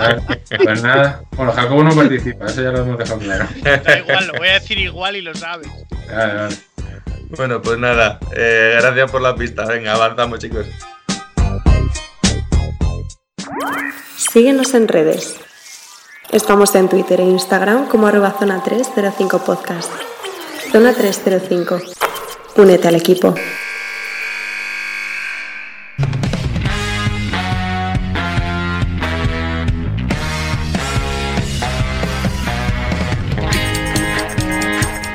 Ah, Pues nada, bueno, Jacobo no participa, eso ya lo hemos dejado claro. Da igual, lo voy a decir igual y lo sabes. Vale, vale. Bueno, pues nada, eh, gracias por la pista. Venga, avanzamos, chicos. Síguenos en redes. Estamos en Twitter e Instagram como arroba zona 305 podcast. Zona 305. Únete al equipo.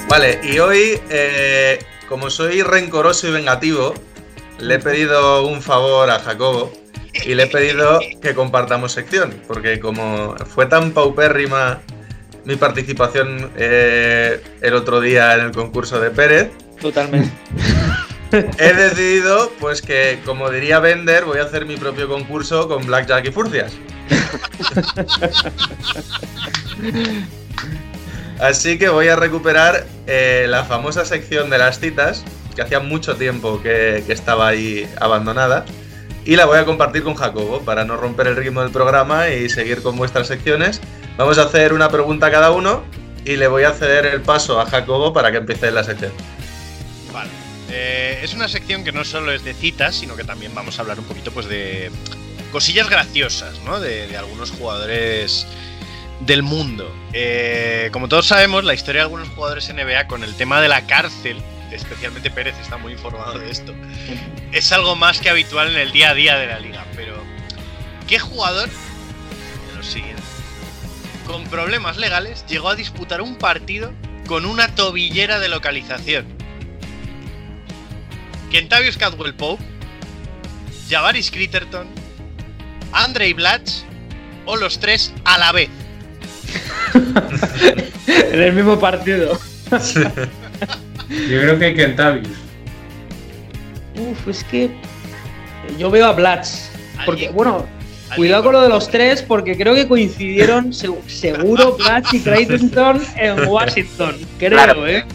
Vale, y hoy, eh, como soy rencoroso y vengativo, le he pedido un favor a Jacobo y le he pedido que compartamos sección, porque como fue tan paupérrima mi participación eh, el otro día en el concurso de Pérez, Totalmente. he decidido, pues que, como diría Bender, voy a hacer mi propio concurso con Blackjack y Furcias. Así que voy a recuperar eh, la famosa sección de las citas, que hacía mucho tiempo que, que estaba ahí abandonada, y la voy a compartir con Jacobo para no romper el ritmo del programa y seguir con vuestras secciones. Vamos a hacer una pregunta a cada uno y le voy a ceder el paso a Jacobo para que empiece la sección. Vale. Eh, es una sección que no solo es de citas, sino que también vamos a hablar un poquito pues de cosillas graciosas, ¿no? De, algunos jugadores del mundo. Eh, como todos sabemos, la historia de algunos jugadores NBA con el tema de la cárcel, especialmente Pérez está muy informado de esto, es algo más que habitual en el día a día de la liga. Pero, ¿qué jugador de los siguientes, con problemas legales, llegó a disputar un partido con una tobillera de localización? Kentavious Cadwell Pope, Javaris Critterton, Andrei Blatch o los tres a la vez. en el mismo partido. Yo creo que Kentavious. Uf, es que yo veo a Blatz. Porque, ¿Alguien? bueno, ¿Alguien cuidado con lo de los tres, porque creo que coincidieron se- seguro Blatz y Creighton en Washington. Creo, Claro. ¿eh?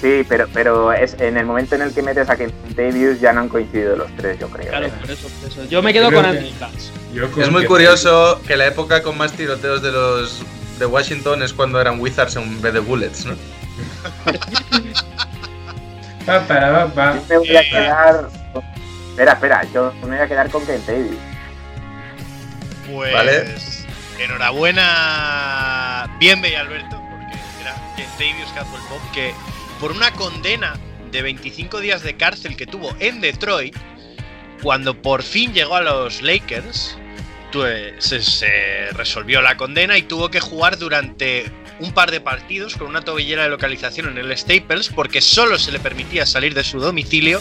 Sí, pero, pero es en el momento en el que metes a Kentavious ya no han coincidido los tres, yo creo. Claro, ¿eh? por eso, por eso. Yo me quedo Creo con que- Anthony con Es muy curioso que la época con más tiroteos de los de Washington es cuando eran Wizards en vez de Bullets, ¿no? Pa, para, pa, pa. Yo me voy a Eh. quedar. Espera, espera, yo me voy a quedar con Kentavious. Pues. Vale. Enhorabuena, Bienve y Alberto, porque era Kentavious Cadwell Pope, que por una condena de 25 días de cárcel que tuvo en Detroit, cuando por fin llegó a los Lakers, tuve- se, se resolvió la condena y tuvo que jugar durante un par de partidos con una tobillera de localización en el Staples porque solo se le permitía salir de su domicilio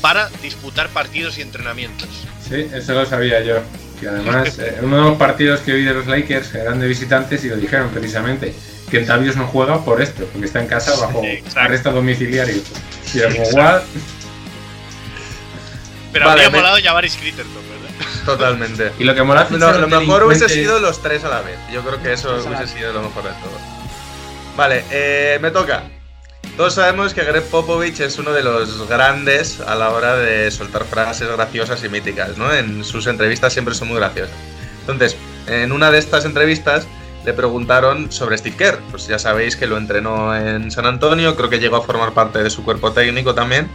para disputar partidos y entrenamientos. Sí, eso lo sabía yo. Y además, eh, uno de los partidos que vi de los Lakers eran de visitantes y lo dijeron precisamente. Que Tavius no juega por esto, porque está en casa bajo Exacto. arresto domiciliario. Y era como. "What?". Pero Vale, habría me- molado Javaris Critterton, ¿verdad? Totalmente. Y lo que mola No, lo mejor hubiese sido los tres a la vez. Yo creo que eso hubiese sido lo mejor de todo. Vale, eh, me toca. Todos sabemos que Greg Popovich es uno de los grandes a la hora de soltar frases graciosas y míticas, ¿no? En sus entrevistas siempre son muy graciosas. Entonces, en una de estas entrevistas le preguntaron sobre Steve Kerr. Pues ya sabéis que lo entrenó en San Antonio, creo que llegó a formar parte de su cuerpo técnico también.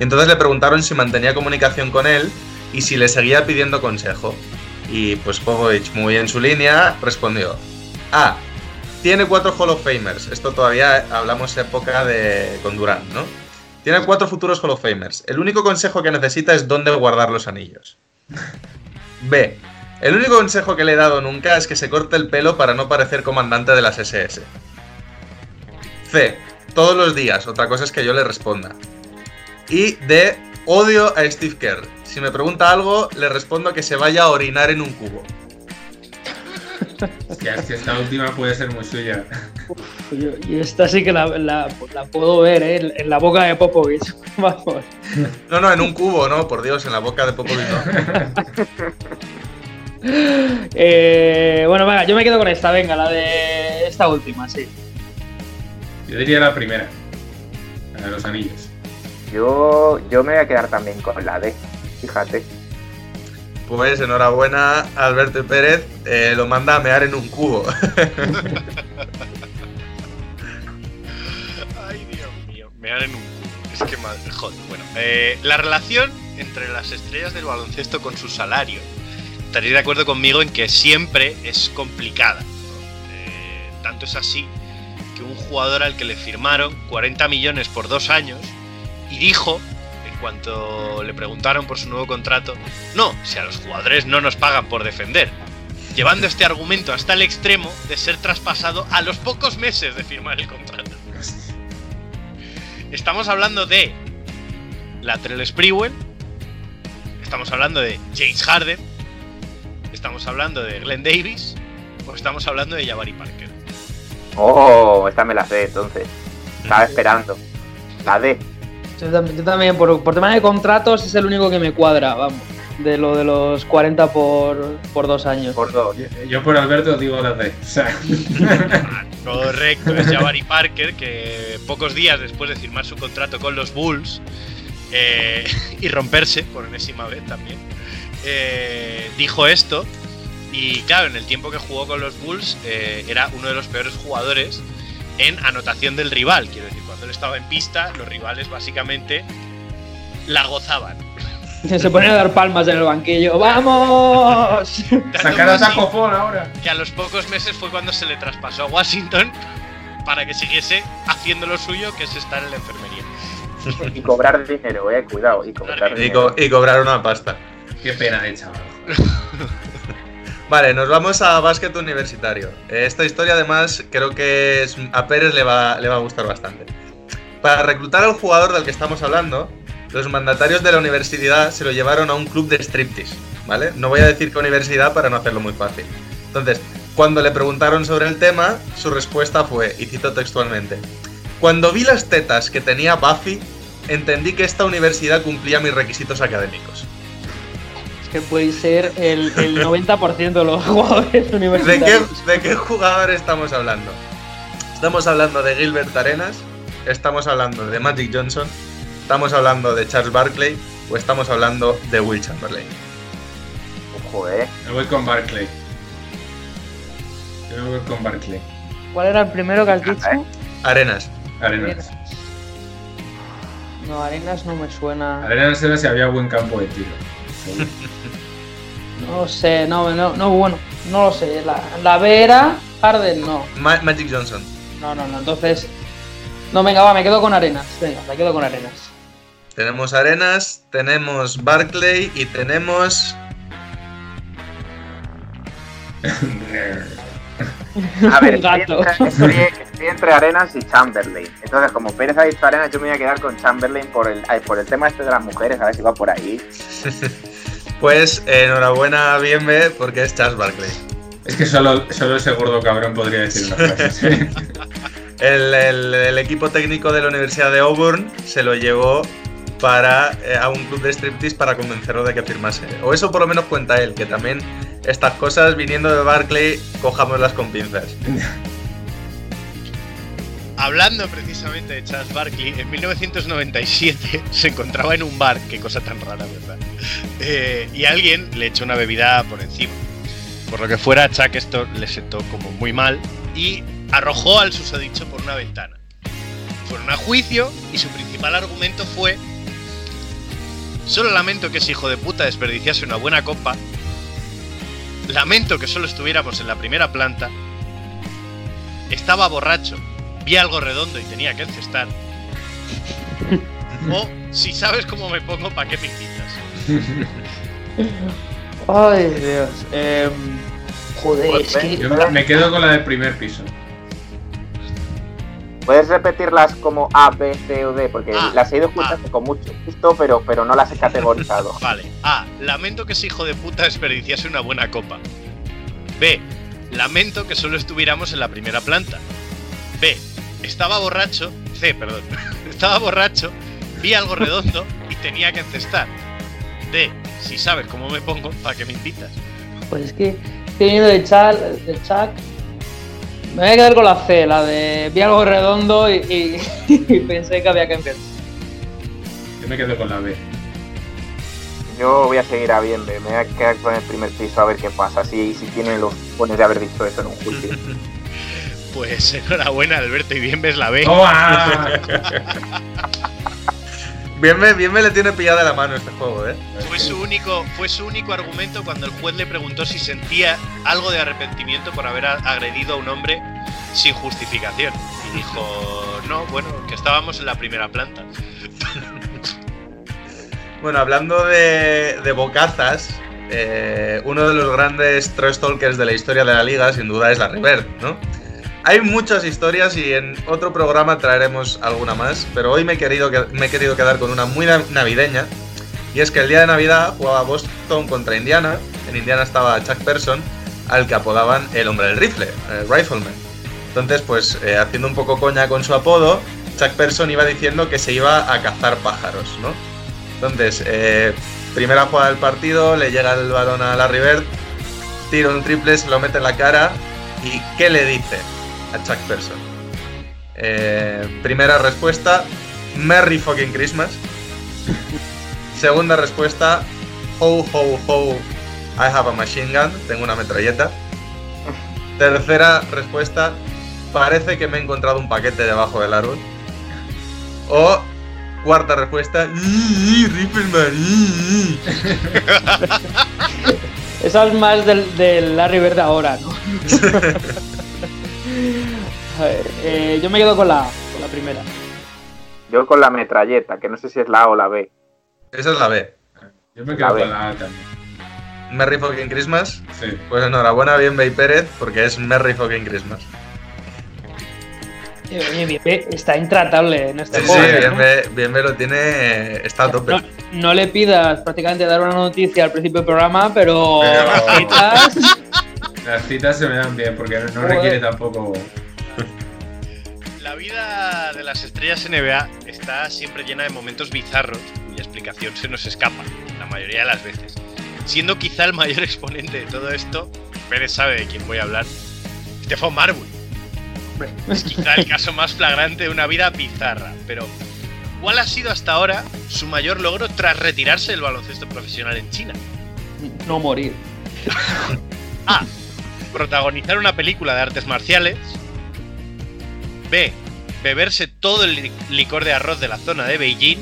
Y entonces le preguntaron si mantenía comunicación con él y si le seguía pidiendo consejo. Y pues Popovich, muy en su línea, respondió: A. Tiene cuatro Hall of Famers. Esto todavía hablamos época de con Durant, ¿no? Tiene cuatro futuros Hall of Famers. El único consejo que necesita es dónde guardar los anillos. B. El único consejo que le he dado nunca es que se corte el pelo para no parecer comandante de las SS. C. Todos los días. Otra cosa es que yo le responda. Y D. Odio a Steve Kerr. Si me pregunta algo, le respondo que se vaya a orinar en un cubo. Es que esta última puede ser muy suya. Yo, y esta sí que la, la- la puedo ver, ¿eh? En, en la boca de Popovich. Vamos. No, no, en un cubo, no, por Dios, en la boca de Popovich. no. Eh, bueno, venga, yo me quedo con esta, venga, la de esta última, sí. Yo diría la primera. La de los anillos. Yo, yo me voy a quedar también con la D. Fíjate. Pues enhorabuena, Alberto Pérez. eh, lo manda a mear en un cubo. Ay, Dios mío, me dan en un cubo. Es que madre, joder. Bueno, eh, la relación entre las estrellas del baloncesto con su salario. Estaréis de acuerdo conmigo en que siempre es complicada. Eh, tanto es así que un jugador al que le firmaron 40 millones por dos años y dijo, cuanto le preguntaron por su nuevo contrato, no, si a los jugadores no nos pagan por defender. Llevando este argumento hasta el extremo de ser traspasado a los pocos meses de firmar el contrato. Estamos hablando de Latrell Sprewell, estamos hablando de James Harden, estamos hablando de Glenn Davis o estamos hablando de Jabari Parker. Oh, esta me la sé entonces. Estaba esperando. La D. Yo también, yo también, por, por tema de contratos, es el único que me cuadra, vamos. De lo de los 40 por, por dos años. Por dos. Yo, yo por Alberto digo la D. O sea, Correcto, es Jabari Parker que pocos días después de firmar su contrato con los Bulls eh, y romperse por enésima vez también, eh, dijo esto. Y claro, en el tiempo que jugó con los Bulls eh, era uno de los peores jugadores en anotación del rival. Quiero decir, cuando él estaba en pista, los rivales básicamente la gozaban. Se ponen a dar palmas en el banquillo. ¡Vamos! sacar a Taco Fall ahora. que a los pocos meses fue cuando se le traspasó a Washington para que siguiese haciendo lo suyo, que es estar en la enfermería. Y cobrar dinero, eh. Cuidado. Y cobrar y, dinero. co- y cobrar una pasta. Qué pena, eh, chaval. Vale, nos vamos a básquet universitario. Esta historia además creo que es- a Pérez le va, le va a gustar bastante. Para reclutar al jugador del que estamos hablando, los mandatarios de la universidad se lo llevaron a un club de striptease, ¿vale? No voy a decir qué universidad para no hacerlo muy fácil. Entonces, cuando le preguntaron sobre el tema, su respuesta fue, y cito textualmente, Cuando vi las tetas que tenía Buffy, entendí que esta universidad cumplía mis requisitos académicos. Que puede ser el, el 90% de los jugadores ¿De qué, universitarios. ¿De qué jugador estamos hablando? Estamos hablando de Gilbert Arenas, estamos hablando de Magic Johnson, estamos hablando de Charles Barkley o estamos hablando de Will Chamberlain. Ojo, eh. Me voy con Barclay. Yo me voy con Barclay. ¿Cuál era el primero que has dicho? Arenas. Arenas. No, Arenas no me suena. Arenas era si había buen campo de tiro. No lo sé, no, no, no, bueno, no lo sé. La, la B era Harden, no. Ma- Magic Johnson. No, no, no. Entonces. No, venga, va, me quedo con Arenas. Venga, me quedo con Arenas. Tenemos Arenas, tenemos Barkley y tenemos A ver, estoy entre, estoy- estoy entre Arenas y Chamberlain. Entonces, como Pérez ha dicho Arenas, yo me voy a quedar con Chamberlain por el, ay, por el tema este de las mujeres, a ver si va por ahí. Pues enhorabuena, Bienve, porque es Charles Barkley. Es que solo, solo ese gordo cabrón podría decir una frase. El, el- el equipo técnico de la Universidad de Auburn se lo llevó para, eh, a un club de striptease para convencerlo de que firmase. O eso por lo menos cuenta él, que también estas cosas viniendo de Barclay, cojámoslas con pinzas. Hablando precisamente de Charles Barkley, en 1997 se encontraba en un bar, qué cosa tan rara, ¿verdad? Eh, y alguien le echó una bebida por encima. Por lo que fuera, Chuck esto le sentó como muy mal y arrojó al susodicho por una ventana. Fueron a juicio y su principal argumento fue: Solo lamento que ese hijo de puta desperdiciase una buena copa. Lamento que solo estuviéramos en la primera planta. Estaba borracho, vi algo redondo y tenía que encestar. o si sabes cómo me pongo, ¿para qué me incitas? Ay, Dios. Em, joder, Pues es que. Yo me- quedo con la del primer piso. ¿Puedes repetirlas como A, B, C o D? Porque Ah, las he ido escuchando con mucho gusto, pero, pero no las he categorizado. Vale. A. Lamento que ese hijo de puta desperdiciase una buena copa. B. Lamento que solo estuviéramos en la primera planta. B. Estaba borracho. C, perdón. Estaba borracho, vi algo redondo y tenía que encestar. D. Si sabes cómo me pongo, ¿para qué me invitas? Pues es que estoy viniendo de Chuck, de Chuck. Me voy a quedar con la C, la de vi algo redondo y, y- y pensé que había que empezar. Yo me quedo con la B. Yo voy a seguir a bien, me voy a quedar con el primer piso a ver qué pasa, si, si tienen los pones de haber dicho eso en un juicio. Pues enhorabuena, Alberto, y bien ves la B. ¡Toma! Bien me, bien me le tiene pillada la mano este juego, ¿eh? Fue su único, fue su único argumento cuando el juez le preguntó si sentía algo de arrepentimiento por haber agredido a un hombre sin justificación. Y dijo, no, bueno, que estábamos en la primera planta. Bueno, hablando de, de bocazas, eh, uno de los grandes trash talkers de la historia de la liga, sin duda, es la River, ¿no? Hay muchas historias y en otro programa traeremos alguna más, pero hoy me he querido, que- me he querido quedar con una muy nav- navideña. Y es que el día de Navidad jugaba Boston contra Indiana. En Indiana estaba Chuck Person, al que apodaban el hombre del rifle, el rifleman. Entonces, pues eh, haciendo un poco coña con su apodo, Chuck Person iba diciendo que se iba a cazar pájaros, ¿no? Entonces, eh, primera jugada del partido, le llega el balón a Larry Bird, tira un triple, se lo mete en la cara y ¿qué le dice a Chuck Person? Eh, primera respuesta, Merry fucking Christmas. Segunda respuesta, ho ho ho, I have a machine gun, tengo una metralleta. Tercera respuesta, parece que me he encontrado un paquete debajo del árbol. O cuarta respuesta, "Ih, Rifleman, ih". Esa es más del, del Larry Bird de ahora, ¿no? A ver, eh, yo me quedo con la, con la primera. Yo con la metralleta, que no sé si es la A o la B. Esa es la B. Yo me quedo ver. con la A también. Merry fucking Christmas. Sí. Pues enhorabuena, bien Bay Pérez, porque es Merry fucking Christmas. Eh, está intratable en este Sí, sí, juego. ¿no? bien Bay, bien Bay lo tiene, eh, está a tope. No, no le pidas prácticamente dar una noticia al principio del programa, pero, Pero- las citas, se me dan bien porque no, requiere tampoco. La vida de las estrellas NBA está siempre llena de momentos bizarros cuya explicación se nos escapa, la mayoría de las veces. Siendo quizá el mayor exponente de todo esto, Pérez sabe de quién voy a hablar, Stefan Marbury. Es quizá el caso más flagrante de una vida bizarra, pero ¿cuál ha sido hasta ahora su mayor logro tras retirarse del baloncesto profesional en China? no morir. A. Protagonizar una película de artes marciales. B. Beberse todo el li- licor de arroz de la zona de Beijing.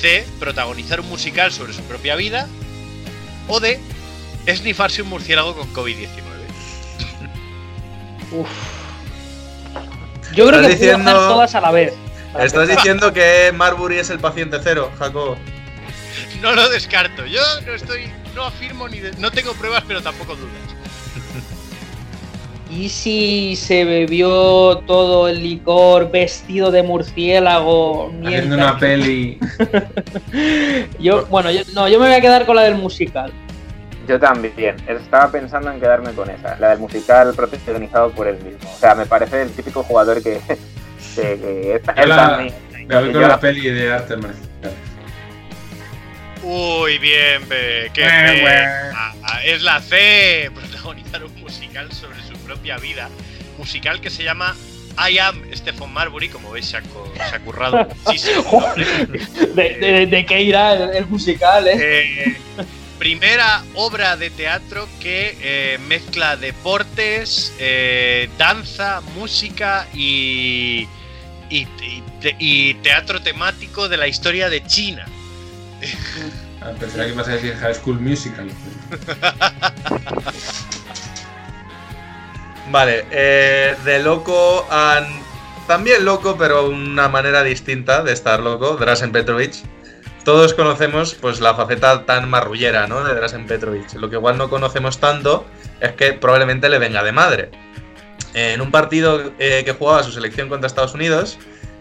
C. Protagonizar un musical sobre su propia vida. O D. Esnifarse un murciélago con COVID-19. Uf. Yo creo que puedo diciendo- hacer todas a la vez. Estás diciendo que Marbury es el paciente cero, Jacob. No lo descarto. Yo no estoy. No afirmo ni. de- no tengo pruebas, pero tampoco dudas. ¿Y si se bebió todo el licor vestido de murciélago? Haciendo una peli. Yo, bueno, yo, no, yo me voy a quedar con la del musical. Yo también. Estaba pensando en quedarme con esa, la del musical protagonizado por él mismo. O sea, me parece el típico jugador que, que, que está- Yo él la- también- Me voy que con yo la la- peli de artes marciales. Uy, bien, be, qué Bue, fe. bue. Ah, Es la C, protagonizar un musical sobre propia vida. Musical que se llama I Am Stephen Marbury, como veis se ha, se ha currado muchísimo. ¿De, de- de qué irá el, el musical, eh? Eh, primera obra de teatro que eh, mezcla deportes, eh, danza, música y, y, y te- y teatro temático de la historia de China. Ah, Pensaba que ibas a decir High School Musical. Vale, eh, de loco han. También loco, pero una manera distinta de estar loco, Drasen Petrovic. Todos conocemos pues la faceta tan marrullera, ¿no? De Drasen Petrovic. Lo que igual no conocemos tanto es que probablemente le venga de madre. En un partido eh, que jugaba su selección contra Estados Unidos,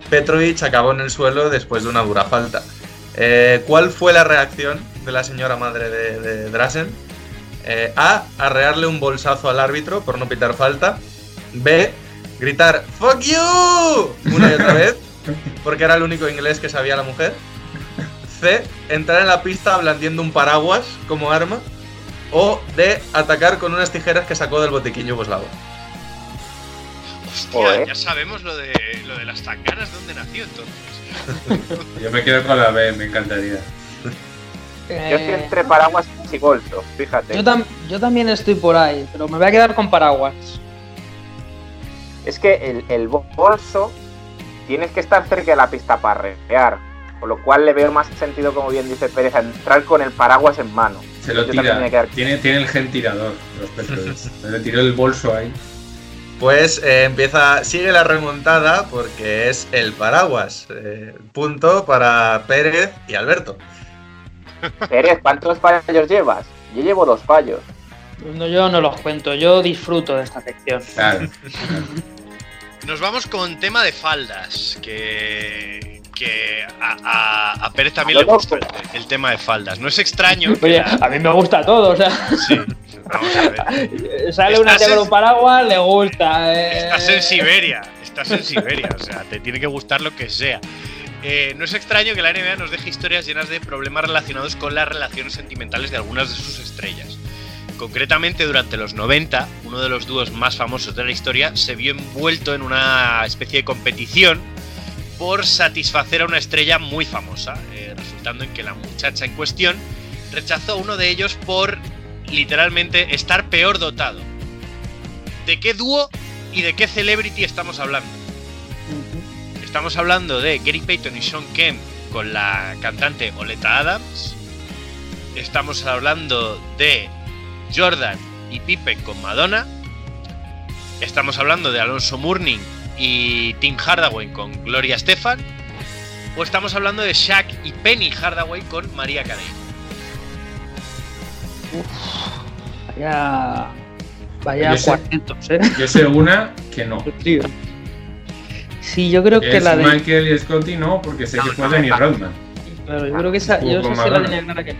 Petrovic acabó en el suelo después de una dura falta. Eh, ¿Cuál fue la reacción de la señora madre de, de Drasen? Eh, A. Arrearle un bolsazo al árbitro por no pitar falta. B. Gritar ¡Fuck you! Una y otra vez. Porque era el único inglés que sabía la mujer. C. Entrar en la pista blandiendo un paraguas como arma. O D. Atacar con unas tijeras que sacó del botiquín yugoslavo. Hostia, Joder. ya sabemos lo de, lo de las tanganas, dónde nació entonces. Yo me quedo con la B, me encantaría. Yo estoy Eh, entre paraguas y bolso, fíjate. yo, tam- yo también estoy por ahí, pero me voy a quedar con paraguas. Es que el, el bo- bolso tienes que estar cerca de la pista para rear. Por lo cual le veo más sentido, como bien dice Pérez, a entrar con el paraguas en mano. Se lo Yo tira. a quedar- Tiene, tiene el gen tirador, los Petrovic. Le tiró el bolso ahí. Pues eh, empieza, sigue la remontada porque es el paraguas. Eh, punto para Pérez y Alberto. Pérez, ¿cuántos fallos llevas? Yo llevo dos fallos. No, yo no los cuento, yo disfruto de esta sección. Claro. Nos vamos con tema de faldas, que, que a, a- a Pérez también A le gusta loco. el, el tema de faldas. No es extraño. que Oye, la- a mí me gusta todo, o sea, sí, vamos a ver. sale una tía con un paraguas, le gusta. eh. Estás en Siberia, estás en Siberia, o sea, te tiene que gustar lo que sea. Eh, no es extraño que la NBA nos deje historias llenas de problemas relacionados con las relaciones sentimentales de algunas de sus estrellas. Concretamente, durante los 90, uno de los dúos más famosos de la historia se vio envuelto en una especie de competición por satisfacer a una estrella muy famosa, eh, resultando en que la muchacha en cuestión rechazó a uno de ellos por literalmente estar peor dotado. ¿De qué dúo y de qué celebrity estamos hablando? Estamos hablando de Gary Payton y Sean Kemp con la cantante Oleta Adams. Estamos hablando de Jordan y Pippen con Madonna. Estamos hablando de Alonso Mourning y Tim Hardaway con Gloria Estefan. O estamos hablando de Shaq y Penny Hardaway con María Carey. Vaya, vaya Yo sé- cuartetos, ¿eh? Yo sé una que no. Sí, yo creo que Es la de. Michael y Scotty no, porque sé que fue Dennis Rodman. Claro, yo creo que esa. Yo sé si la tenía clara que.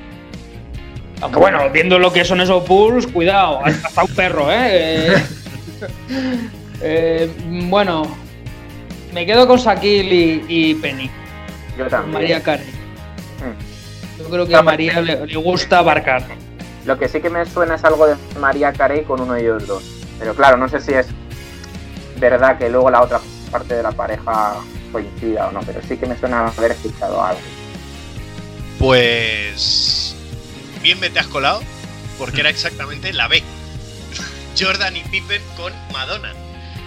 Aunque bueno, viendo lo que son esos Bulls, cuidado, hasta un perro, ¿eh? Eh, eh, bueno, me quedo con Shaquille y, y Penny, Yo también. María Carey. Mm. Yo creo que a María le, le gusta abarcar. Lo que sí que me suena es algo de María Carey con uno de ellos dos. Pero claro, no sé si es verdad que luego la otra parte de la pareja coincida o no, pero sí que me suena haber escuchado algo. Pues. Bien me te has colado, porque era exactamente la B. Jordan y Pippen con Madonna.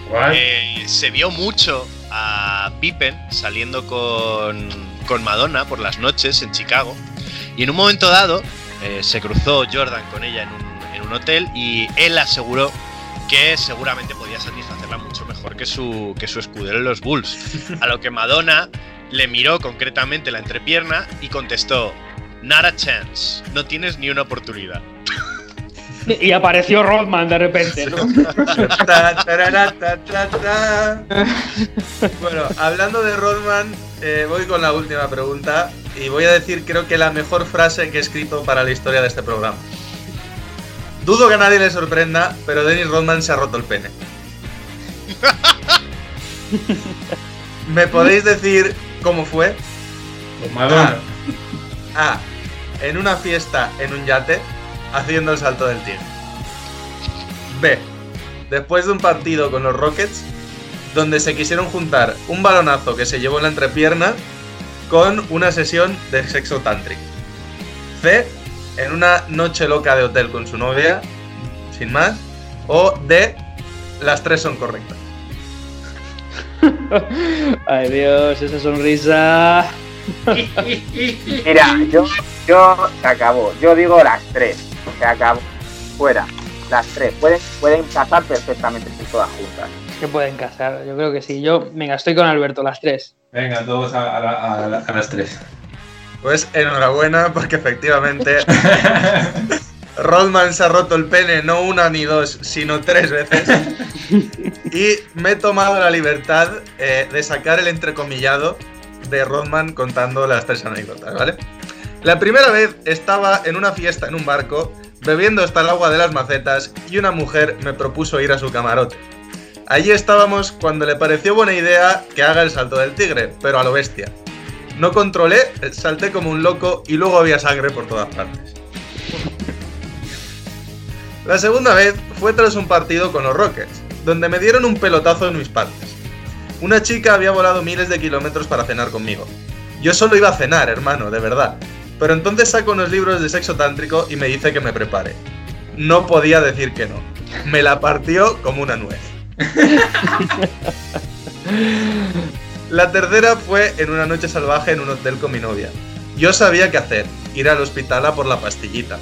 ¿Cuál? Eh, se vio mucho a Pippen saliendo con, con Madonna por las noches en Chicago. Y en un momento dado eh, se cruzó Jordan con ella en un, en un hotel y él aseguró que seguramente podía mucho mejor que su, que su escudero en los Bulls. A lo que Madonna le miró concretamente la entrepierna y contestó, Not a chance, no tienes ni una oportunidad. Y apareció Rodman de repente. Bueno, hablando de Rodman, eh, voy con la última pregunta y voy a decir creo que la mejor frase que he escrito para la historia de este programa. Dudo que a nadie le sorprenda, pero Dennis Rodman se ha roto el pene. ¿Me podéis decir cómo fue? Madonna. A. En una fiesta en un yate, haciendo el salto del tigre. B. Después de un partido con los Rockets, donde se quisieron juntar un balonazo que se llevó en la entrepierna con una sesión de sexo tántrico. C. En una noche loca de hotel con su novia, sin más. O D. Las tres son correctas. Ay Dios, esa sonrisa. Mira, yo, yo se acabó. Yo digo las tres. Se acabó. Fuera. Las tres. Pueden, pueden casar perfectamente todas juntas. que pueden casar, yo creo que sí. Yo, venga, estoy con Alberto, las tres. Venga, todos a, a la- a la- a las tres. Pues enhorabuena, porque efectivamente Rodman se ha roto el pene no una ni dos, sino tres veces. Y me he tomado la libertad eh, de sacar el entrecomillado de Rodman contando las tres anécdotas, ¿vale? La primera vez estaba en una fiesta en un barco, bebiendo hasta el agua de las macetas, y una mujer me propuso ir a su camarote. Allí estábamos cuando le pareció buena idea que haga el salto del tigre, pero a lo bestia. No controlé, salté como un loco y luego había sangre por todas partes. La segunda vez fue tras un partido con los Rockets, donde me dieron un pelotazo en mis partes. Una chica había volado miles de kilómetros para cenar conmigo. Yo solo iba a cenar, hermano, de verdad. Pero entonces saco unos libros de sexo tántrico y me dice que me prepare. No podía decir que no. Me la partió como una nuez. La tercera fue en una noche salvaje en un hotel con mi novia. Yo sabía qué hacer, ir al hospital a por la pastillita.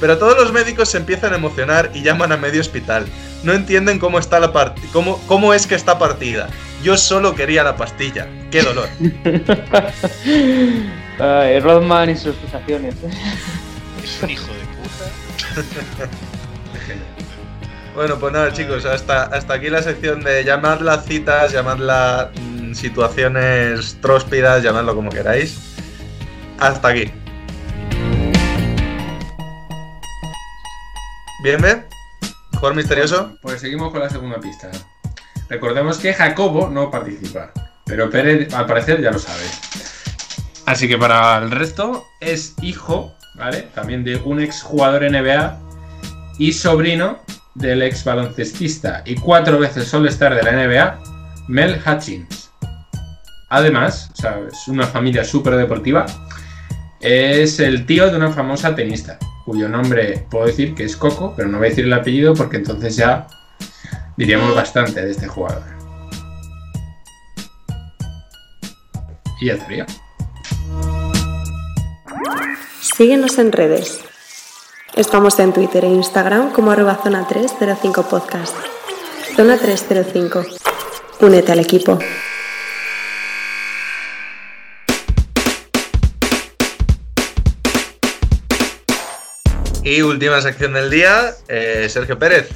Pero todos los médicos se empiezan a emocionar y llaman a medio hospital. No entienden cómo está la part cómo, cómo es que está partida. Yo solo quería la pastilla. ¡Qué dolor! Ay, Rodman y sus fijaciones. Es un hijo de puta. Bueno, pues nada, chicos, hasta, hasta aquí la sección de llamadlas citas, llamadlas mm, situaciones tróspidas, llamadlo como queráis. Hasta aquí. Bien. Jugador misterioso. Pues seguimos con la segunda pista. Recordemos que Jacobo no participa, pero Pérez al parecer ya lo sabe. Así que para el resto es hijo, ¿vale? También de un ex jugador NBA y sobrino del ex baloncestista y cuatro veces All-Star de la NBA, Mel Hutchins. Además, o sea, es una familia súper deportiva. Es el tío de una famosa tenista, cuyo nombre puedo decir que es Coco, pero no voy a decir el apellido porque entonces ya diríamos bastante de este jugador. Y ya estaría. Síguenos en redes. Estamos en Twitter e Instagram como arroba zona 305 podcast. Zona 305. Únete al equipo. Y última sección del día, eh, Sergio Pérez.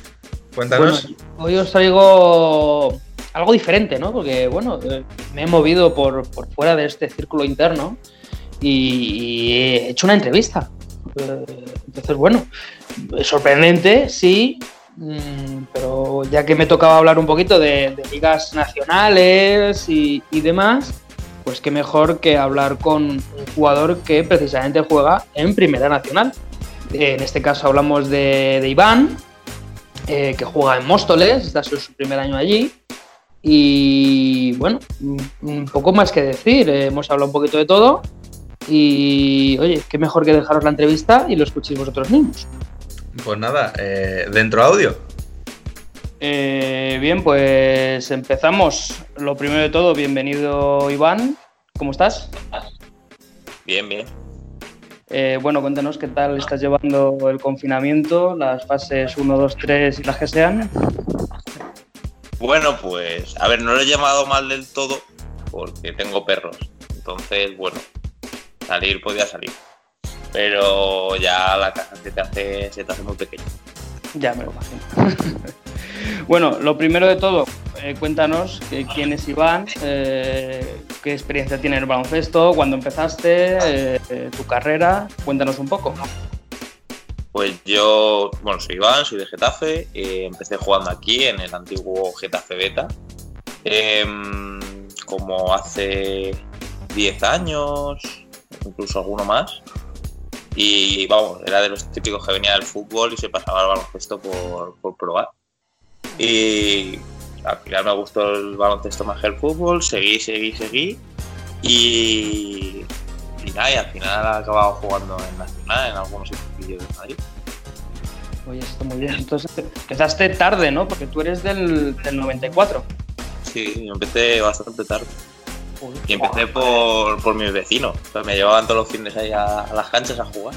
Cuéntanos. Hoy os traigo algo diferente, ¿no? Porque, bueno, eh, me he movido por, por fuera de este círculo interno y, he hecho una entrevista. Eh, Entonces, bueno, sorprendente, sí, mm, pero ya que me tocaba hablar un poquito de, de ligas nacionales y, y demás, pues qué mejor que hablar con un jugador que precisamente juega en Primera Nacional. Eh, En este caso hablamos de, de Iván, eh, que juega en Móstoles, está su su primer año allí. Y bueno, un- un poco más que decir, eh, hemos hablado un poquito de todo. Y oye, qué mejor que dejaros la entrevista y lo escuchéis vosotros mismos. Pues nada, eh, dentro audio. Eh, bien, pues empezamos. Lo primero de todo, bienvenido Iván. ¿Cómo estás? Bien, bien. Eh, bueno, cuéntanos qué tal estás llevando el confinamiento, las fases 1, 2, 3 y las que sean. Bueno, pues, a ver, no lo he llamado mal del todo porque tengo perros. Entonces, bueno, salir podía salir. Pero ya la casa se te hace, se te hace muy pequeña. Ya me lo imagino. bueno, lo primero de todo, eh, cuéntanos eh, quién es Iván, eh, qué experiencia tiene en el baloncesto, cuándo empezaste, tu carrera, cuéntanos un poco. Pues yo, bueno, soy Iván, soy de Getafe, empecé jugando aquí en el antiguo Getafe Beta, em, como hace 10 años, incluso alguno más. Y vamos, era de los típicos que venía del fútbol y se pasaba al baloncesto por, por probar. Y al final me gustó el baloncesto más que el fútbol, seguí, seguí, seguí. Y, y nada, y al final he acabado jugando en Nacional, en algunos equipos de Madrid. Oye, está muy bien. Entonces empezaste tarde, ¿no? Porque tú eres del, del 94. Sí, yo empecé bastante tarde. Y empecé por, por mis vecinos. O sea, me llevaban todos los fines ahí a, a las canchas a jugar.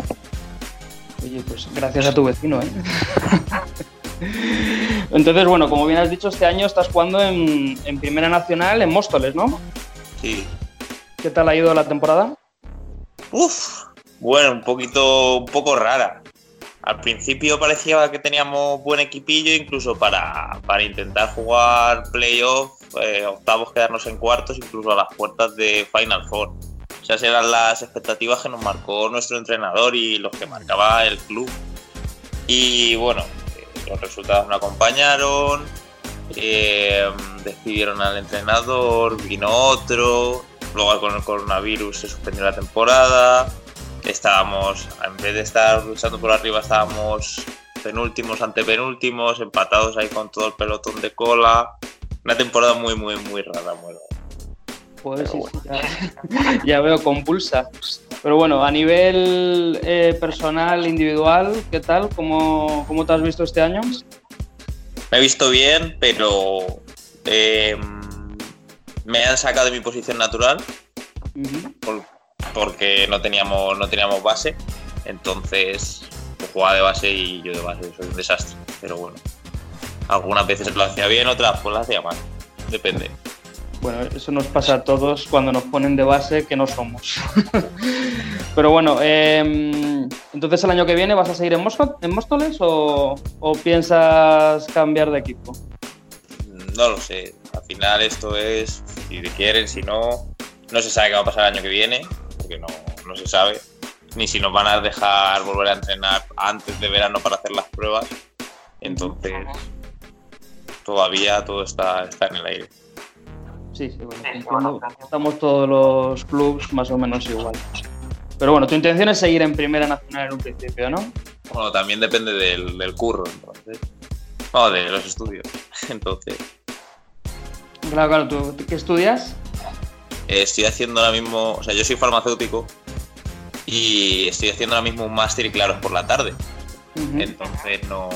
Oye, pues gracias a tu vecino, ¿eh? Entonces, bueno, como bien has dicho, este año estás jugando en, en Primera Nacional en Móstoles, ¿no? Sí. ¿Qué tal ha ido la temporada? Uf, bueno, un poquito, un poco rara. Al principio parecía que teníamos buen equipillo, incluso para, para intentar jugar playoff, eh, octavos, quedarnos en cuartos, incluso a las puertas de Final Four. Esas eran las expectativas que nos marcó nuestro entrenador y los que marcaba el club. Y bueno, los resultados no acompañaron, eh, despidieron al entrenador, vino otro, luego con el coronavirus se suspendió la temporada, estábamos, en vez de estar luchando por arriba, estábamos penúltimos, antepenúltimos, empatados ahí con todo el pelotón de cola. Una temporada muy, muy, muy rara, muy. Pues sí, sí, ya, ya veo compulsa. Pero bueno, a nivel eh, personal, individual, ¿qué tal? ¿Cómo, ¿Cómo te has visto este año? Me he visto bien, pero eh, me han sacado de mi posición natural por- porque no teníamos, no teníamos base. Entonces, yo jugaba de base y yo de base soy un desastre. Pero bueno, algunas veces lo hacía bien, otras pues lo hacía mal. Depende. Bueno, eso nos pasa a todos cuando nos ponen de base que no somos. Pero bueno, eh, entonces el año que viene vas a seguir en, Mosco- en Móstoles o, o piensas cambiar de equipo? No lo sé. Al final esto es, si quieren, si no, no se sabe qué va a pasar el año que viene, porque no, no se sabe. Ni si nos van a dejar volver a entrenar antes de verano para hacer las pruebas. Entonces, todavía todo está, está en el aire. Sí, sí, bueno, entiendo. Estamos todos los clubes más o menos igual. Pero bueno, tu intención es seguir en Primera Nacional en un principio, ¿no? Bueno, también depende del, del curro, entonces. No, de los estudios. Entonces, Claro, claro, ¿tú qué estudias? eh, estoy haciendo ahora mismo, o sea, yo soy farmacéutico y estoy haciendo ahora mismo un máster y claro, es por la tarde. Entonces no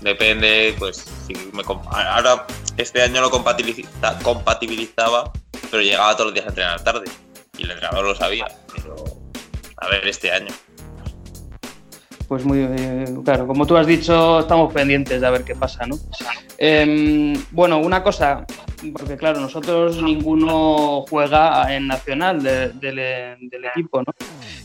depende, pues si me ahora este año lo compatibiliza- compatibilizaba, pero llegaba todos los días a entrenar tarde y el entrenador lo sabía, pero a ver este año. Pues muy eh, claro, como tú has dicho, estamos pendientes de a ver qué pasa, ¿no? Em, bueno, una cosa, porque claro, nosotros ninguno juega en Nacional de- del- equipo, ¿no?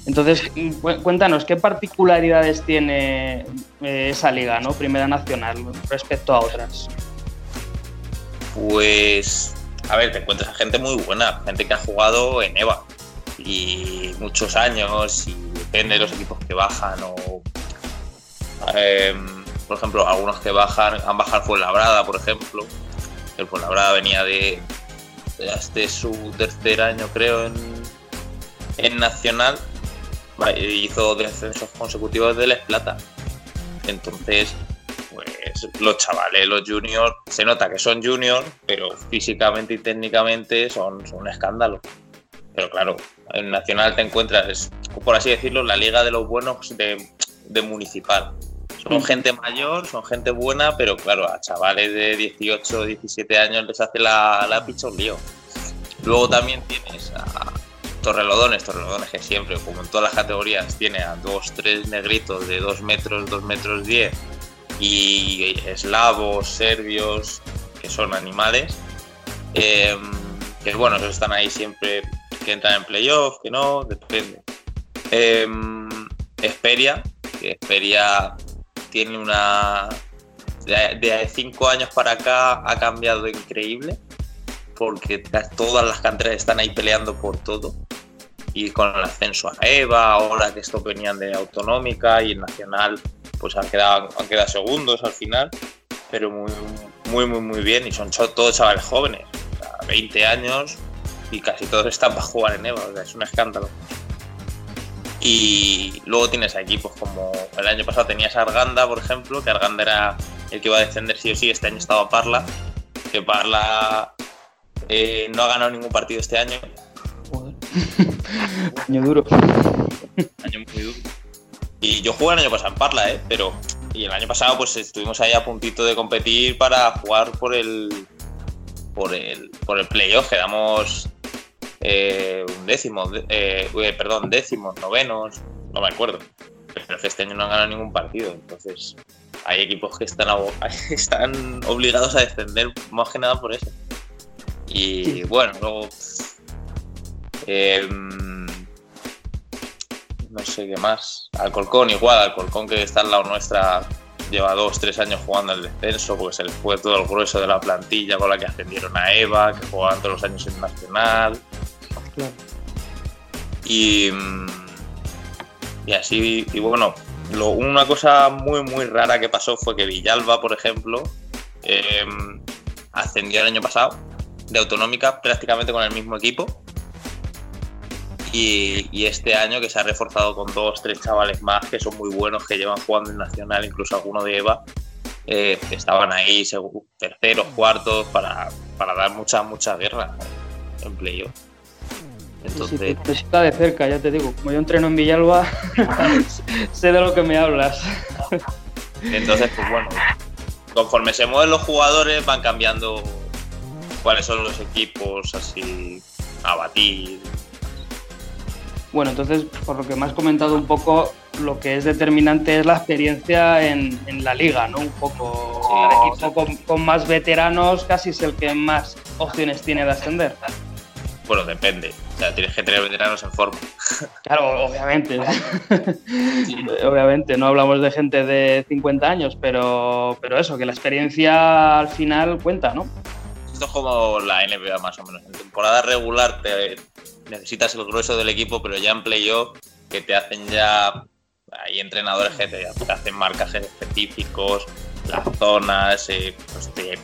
Entonces, cu- cuéntanos, ¿qué particularidades tiene eh, esa liga, ¿no? Primera Nacional respecto a otras. Pues, a ver, te encuentras a gente muy buena, gente que ha jugado en EVA y muchos años y depende de los equipos que bajan o, em, por ejemplo, algunos que bajan, han bajado Fuenlabrada, por ejemplo. El Fuenlabrada venía de, su tercer año, creo, en, en Nacional. Hizo descensos consecutivos de Les Plata. Entonces, pues los chavales, los juniors, se nota que son juniors, pero físicamente y técnicamente son un escándalo. Pero claro, en Nacional te encuentras, es, por así decirlo, la liga de los buenos de, de municipal. Son gente mayor, son gente buena, pero claro, a chavales de 18, 17 años les hace la, la picha un lío. Luego también tienes a Torrelodones, Torrelodones que siempre, como en todas las categorías, tiene a dos, tres negritos de 2 metros, 2 metros 10 y eslavos, serbios, que son animales. Eh, que bueno, esos están ahí siempre, que entran en playoff, que no, depende. Eh, Esperia, que Esperia tiene una. De, cinco años para acá ha cambiado increíble, porque todas las canteras están ahí peleando por todo. Y con el ascenso a EVA, ahora que estos venían de autonómica y nacional, pues han quedado, han quedado segundos al final, pero muy, muy, muy, muy bien. Y son todos chavales jóvenes, o sea, 20 años, y casi todos están para jugar en EVA, o sea, es un escándalo. Y luego tienes a equipos como el año pasado tenías a Arganda, por ejemplo, que Arganda era el que iba a descender sí o sí, este año estaba Parla, que Parla eh, no ha ganado ningún partido este año, Año duro. año muy duro. Y yo jugué el año pasado en Parla, ¿eh? Pero, y el año pasado pues estuvimos ahí a puntito de competir para jugar por el por el, por el playoff, quedamos eh, un décimo, eh, eh, perdón, décimos, novenos, no me acuerdo. Pero es que este año no han ganado ningún partido, entonces hay equipos que están, están obligados a descender más que nada por eso. Y bueno, luego em, no sé qué más. Alcolcón igual, Alcolcón que está al lado nuestra lleva dos, tres años jugando el descenso, porque se les fue todo el grueso de la plantilla con la que ascendieron a EVA, que jugaban todos los años en Nacional. Y, y así, y bueno, una cosa muy, muy rara que pasó fue que Villalba, por ejemplo, em, ascendió el año pasado de autonómica prácticamente con el mismo equipo. Y, este año que se ha reforzado con dos, tres chavales más que son muy buenos, que llevan jugando en Nacional, incluso alguno de EVA, eh, estaban ahí terceros, cuartos, para, para dar mucha, mucha guerra en playoff. Sí, Entonces, sí, necesita de cerca, ya te digo. Como yo entreno en Villalba, sé de lo que me hablas. Entonces, pues bueno, conforme se mueven los jugadores van cambiando cuáles son los equipos así a batir. Bueno, entonces, por lo que me has comentado un poco, lo que es determinante es la experiencia en, en la liga, ¿no? Un poco. el equipo con, con más veteranos casi es el que más opciones tiene de ascender. Bueno, depende. O sea, tienes que tener veteranos en forma. Claro, obviamente. obviamente, no hablamos de gente de 50 años, pero, pero eso, que la experiencia al final cuenta, ¿no? Esto es como la NBA más o menos. En temporada regular te necesitas el grueso del equipo, pero ya en playoff que te hacen ya hay entrenadores que te, te hacen marcajes específicos, las zonas, eh, pues te,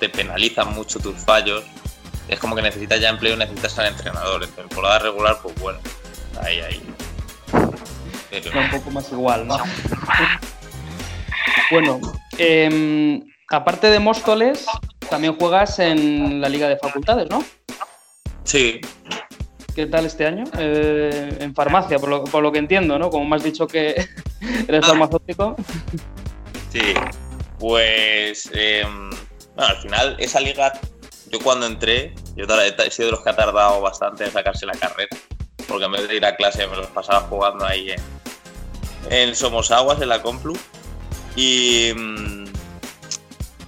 te penalizan mucho tus fallos. Es como que necesitas ya empleo, necesitas al entrenador. En temporada regular, pues bueno, ahí, ahí. Pero- Era un poco más igual, ¿no? bueno, em, aparte de Móstoles, también juegas en la Liga de Facultades, ¿no? Sí, ¿Qué tal este año? Eh, en farmacia, por lo, por lo que entiendo, ¿no? Como me has dicho que eres farmacéutico. Sí, pues em, bueno, al final esa liga, yo cuando entré, yo he sido de los que ha tardado bastante en sacarse la carrera, porque en vez de ir a clase me los pasaba jugando ahí en, en Somos Aguas, en la Complu, y mm,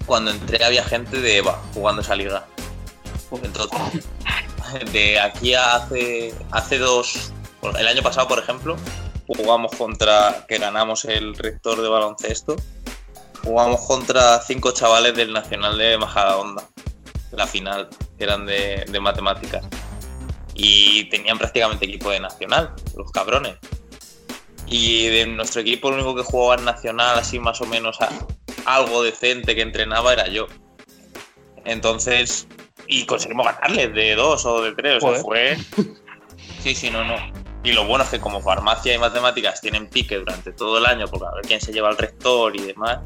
cuando entré había gente de EVA jugando esa liga. Entonces, de aquí a hace, hace dos, el año pasado por ejemplo, jugamos contra, que ganamos el rector de baloncesto, jugamos contra cinco chavales del Nacional de Majadahonda, la final, que eran de, de matemáticas. Y tenían prácticamente equipo de Nacional, los cabrones. Y de nuestro equipo, lo único que jugaba en Nacional, así más o menos a- algo decente que entrenaba, era yo. Entonces, y conseguimos ganarles de dos o de tres, o sea, fue. Sí, sí, no, no. Y lo bueno es que como farmacia y matemáticas tienen pique durante todo el año, porque a ver quién se lleva al rector y demás,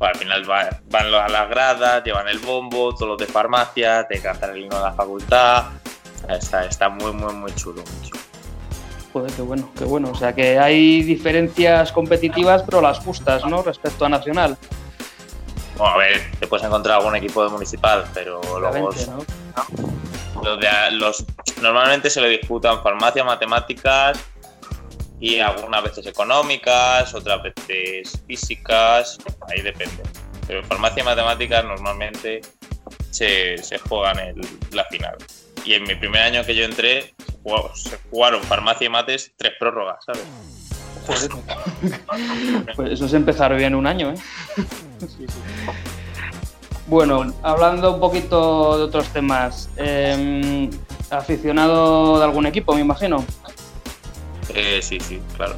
pues al final va- van a las gradas, llevan el bombo, todos los de farmacia, te cantan el himno de la facultad. Está, está muy, muy, muy chulo. muy chulo. Joder, qué bueno, qué bueno. O sea que hay diferencias competitivas, pero las justas, ¿no? Respecto a Nacional. Bueno, a ver, te puedes encontrar algún equipo de municipal, pero luego ¿no? los de- los, normalmente se le disputan farmacia, matemáticas y algunas veces económicas, otras veces físicas, ahí depende. Pero en farmacia y matemáticas normalmente se, se juegan el- la final. Y en mi primer año que yo entré, se jugaron farmacia y mates tres prórrogas, ¿sabes? Pues eso es empezar bien un año, ¿eh? Bueno, hablando un poquito de otros temas. eh, aficionado de algún equipo, me imagino. Eh, sí, sí, claro.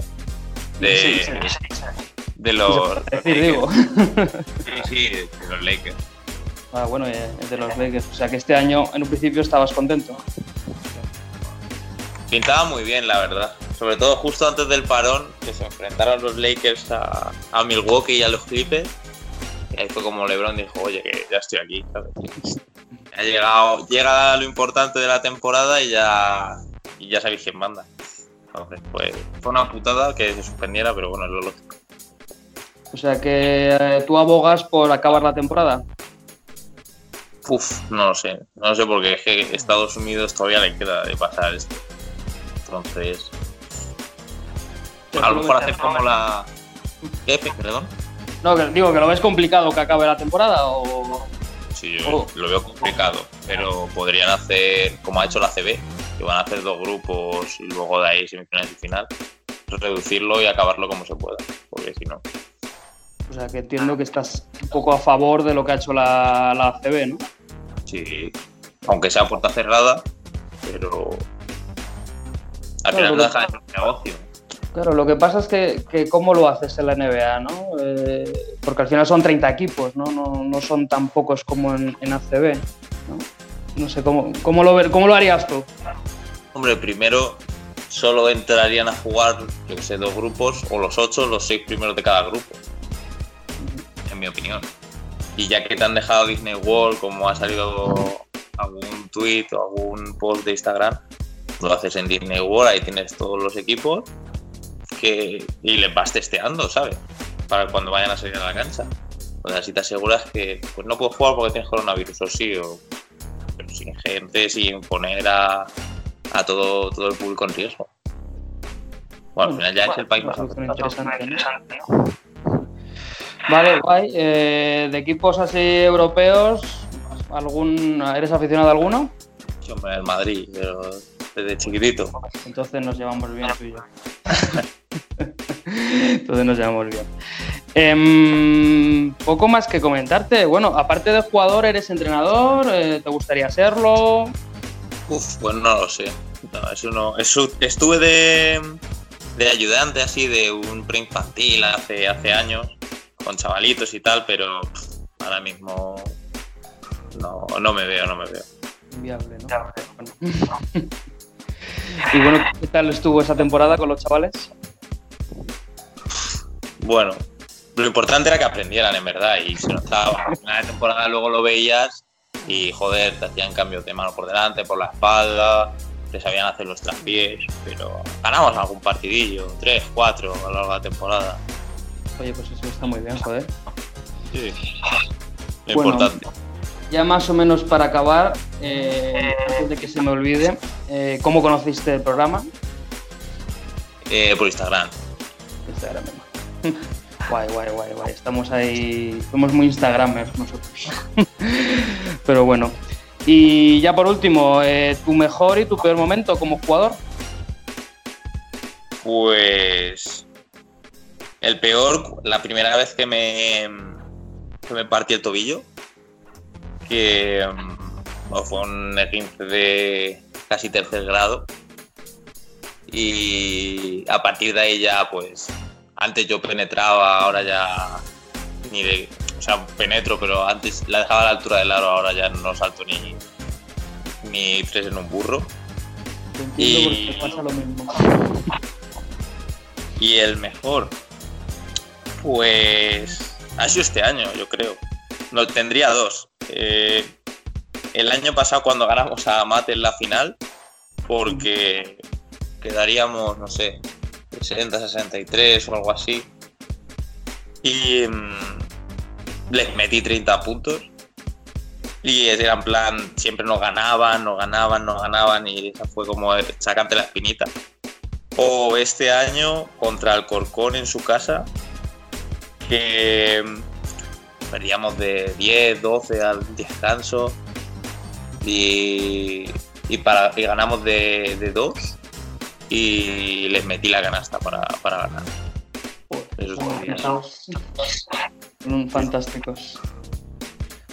De, Sí, sí, de los. Decir, digo. Sí, sí, de los Lakers. Ah, bueno, eh, de los Lakers. O sea que este año, en un principio, estabas contento. Pintaba muy bien, la verdad. Sobre todo justo antes del parón, que se enfrentaron los Lakers a, a Milwaukee y a los Clippers. Y ahí fue como LeBron dijo, oye, que ya estoy aquí, ¿sabes? Ha llegado, llega lo importante de la temporada y ya, y ya sabéis quién manda. Entonces, pues, fue una putada que se suspendiera, pero bueno, es lo lógico. O sea que eh, tú abogas por acabar la temporada. Uf, no lo sé. No lo sé porque es que Estados Unidos todavía le queda de pasar esto. Entonces. A lo mejor hacer como la. ¿Qué? Perdón. No, que digo que lo ves complicado que acabe la temporada o. Sí, yo lo veo complicado. Pero podrían hacer como ha hecho la CB, que van a hacer dos grupos y luego de ahí semifinales y final. Reducirlo y acabarlo como se pueda. Porque si no. O sea que entiendo que estás un poco a favor de lo que ha hecho la, la ACB, ¿no? Sí. Aunque sea puerta cerrada, pero. Al final Claro, no porque- deja de ser un negocio. Claro, lo que pasa es que, que cómo lo haces en la NBA, ¿no? Eh, porque al final son 30 equipos, ¿no? No, no son tan pocos como en, en ACB, ¿no? No sé, ¿cómo, cómo, lo, ¿cómo lo harías tú? Hombre, primero solo entrarían a jugar, yo sé, dos grupos, o los ocho, los seis primeros de cada grupo. En mi opinión. Y ya que te han dejado Disney World, como ha salido algún tweet o algún post de Instagram, lo haces en Disney World, ahí tienes todos los equipos que, y les vas testeando, ¿sabes? Para cuando vayan a salir a la cancha. O sea, si te aseguras que pues no puedes jugar porque tienes coronavirus, o sí, o, sin gente, sin poner a, a todo, todo el público en riesgo. Bueno, al final ya es el país más interesante, ¿no? Vale, guay. Eh, de equipos así europeos, ¿algún, ¿eres aficionado a alguno? Sí, hombre, el Madrid, pero desde chiquitito. Entonces nos llevamos bien tú y yo. Entonces nos llevamos bien. Em, poco más que comentarte. Bueno, aparte de jugador, ¿eres entrenador? Eh, ¿Te gustaría serlo? Uf, pues no lo sé. No, eso no. Eso, estuve de, de ayudante así de un preinfantil hace, hace años, con chavalitos y tal, pero ahora mismo no, no me veo, no me veo. Inviable, ¿no? Bueno. y bueno, ¿qué tal estuvo esa temporada con los chavales? Bueno, lo importante era que aprendieran en verdad y se notaba. De temporada luego lo veías y joder, te hacían cambios de mano por delante, por la espalda, te sabían hacer los traspiés, pero ganamos algún partidillo, tres, cuatro a lo largo de la temporada. Oye, pues eso está muy bien, joder. Sí. Lo Bueno, importante. Ya más o menos para acabar, eh, antes de que se me olvide, eh, ¿cómo conociste el programa? Eh, por Instagram. Instagram. Guay, guay, guay, guay. Estamos ahí, somos muy Instagramers nosotros. Pero bueno. Y ya por último, eh, tu mejor y tu peor momento como jugador. Pues. El peor, la primera vez que me. que me partí el tobillo. Que. mm, fue un esguince de casi tercer grado. Y a partir de ahí ya, pues. Antes yo penetraba, ahora ya. Ni de. O sea, penetro, pero antes la dejaba a la altura del aro, ahora ya no salto ni. ni tres en un burro. Te Y- pasa lo mismo. Y el mejor, pues ha sido este año, yo creo. No, tendría dos. Eh, el año pasado cuando ganamos a Mate en la final, porque quedaríamos, no sé, 60-63 o algo así. Y mm, les metí 30 puntos. Y era en plan, siempre nos ganaban, nos ganaban, nos ganaban y esa fue como sacarte la espinita. O este año contra el Corcón en su casa, que mm, perdíamos de 10, 12 al descanso y, y, para, y ganamos de, de 2 y les metí la canasta para, para ganar. Eso es Mm, Fantásticos.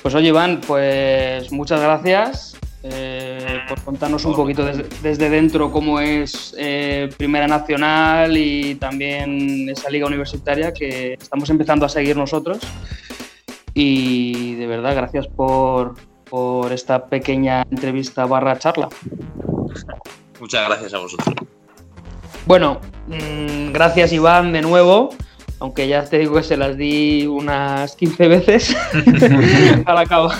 Pues oye, Iván, pues muchas gracias eh, por contarnos un poquito desde, desde dentro cómo es eh, Primera Nacional y también esa liga universitaria que estamos empezando a seguir nosotros. Y de verdad, gracias por, por esta pequeña entrevista barra charla. Muchas gracias a vosotros. Bueno, mm, gracias Iván de nuevo, aunque ya te digo que se las di unas 15 veces a la cabo.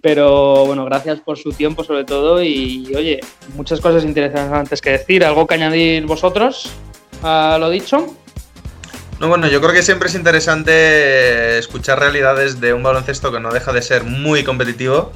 Pero bueno, gracias por su tiempo sobre todo y oye, muchas cosas interesantes que decir. ¿Algo que añadir vosotros a lo dicho? No, bueno, yo creo que siempre es interesante escuchar realidades de un baloncesto que no deja de ser muy competitivo,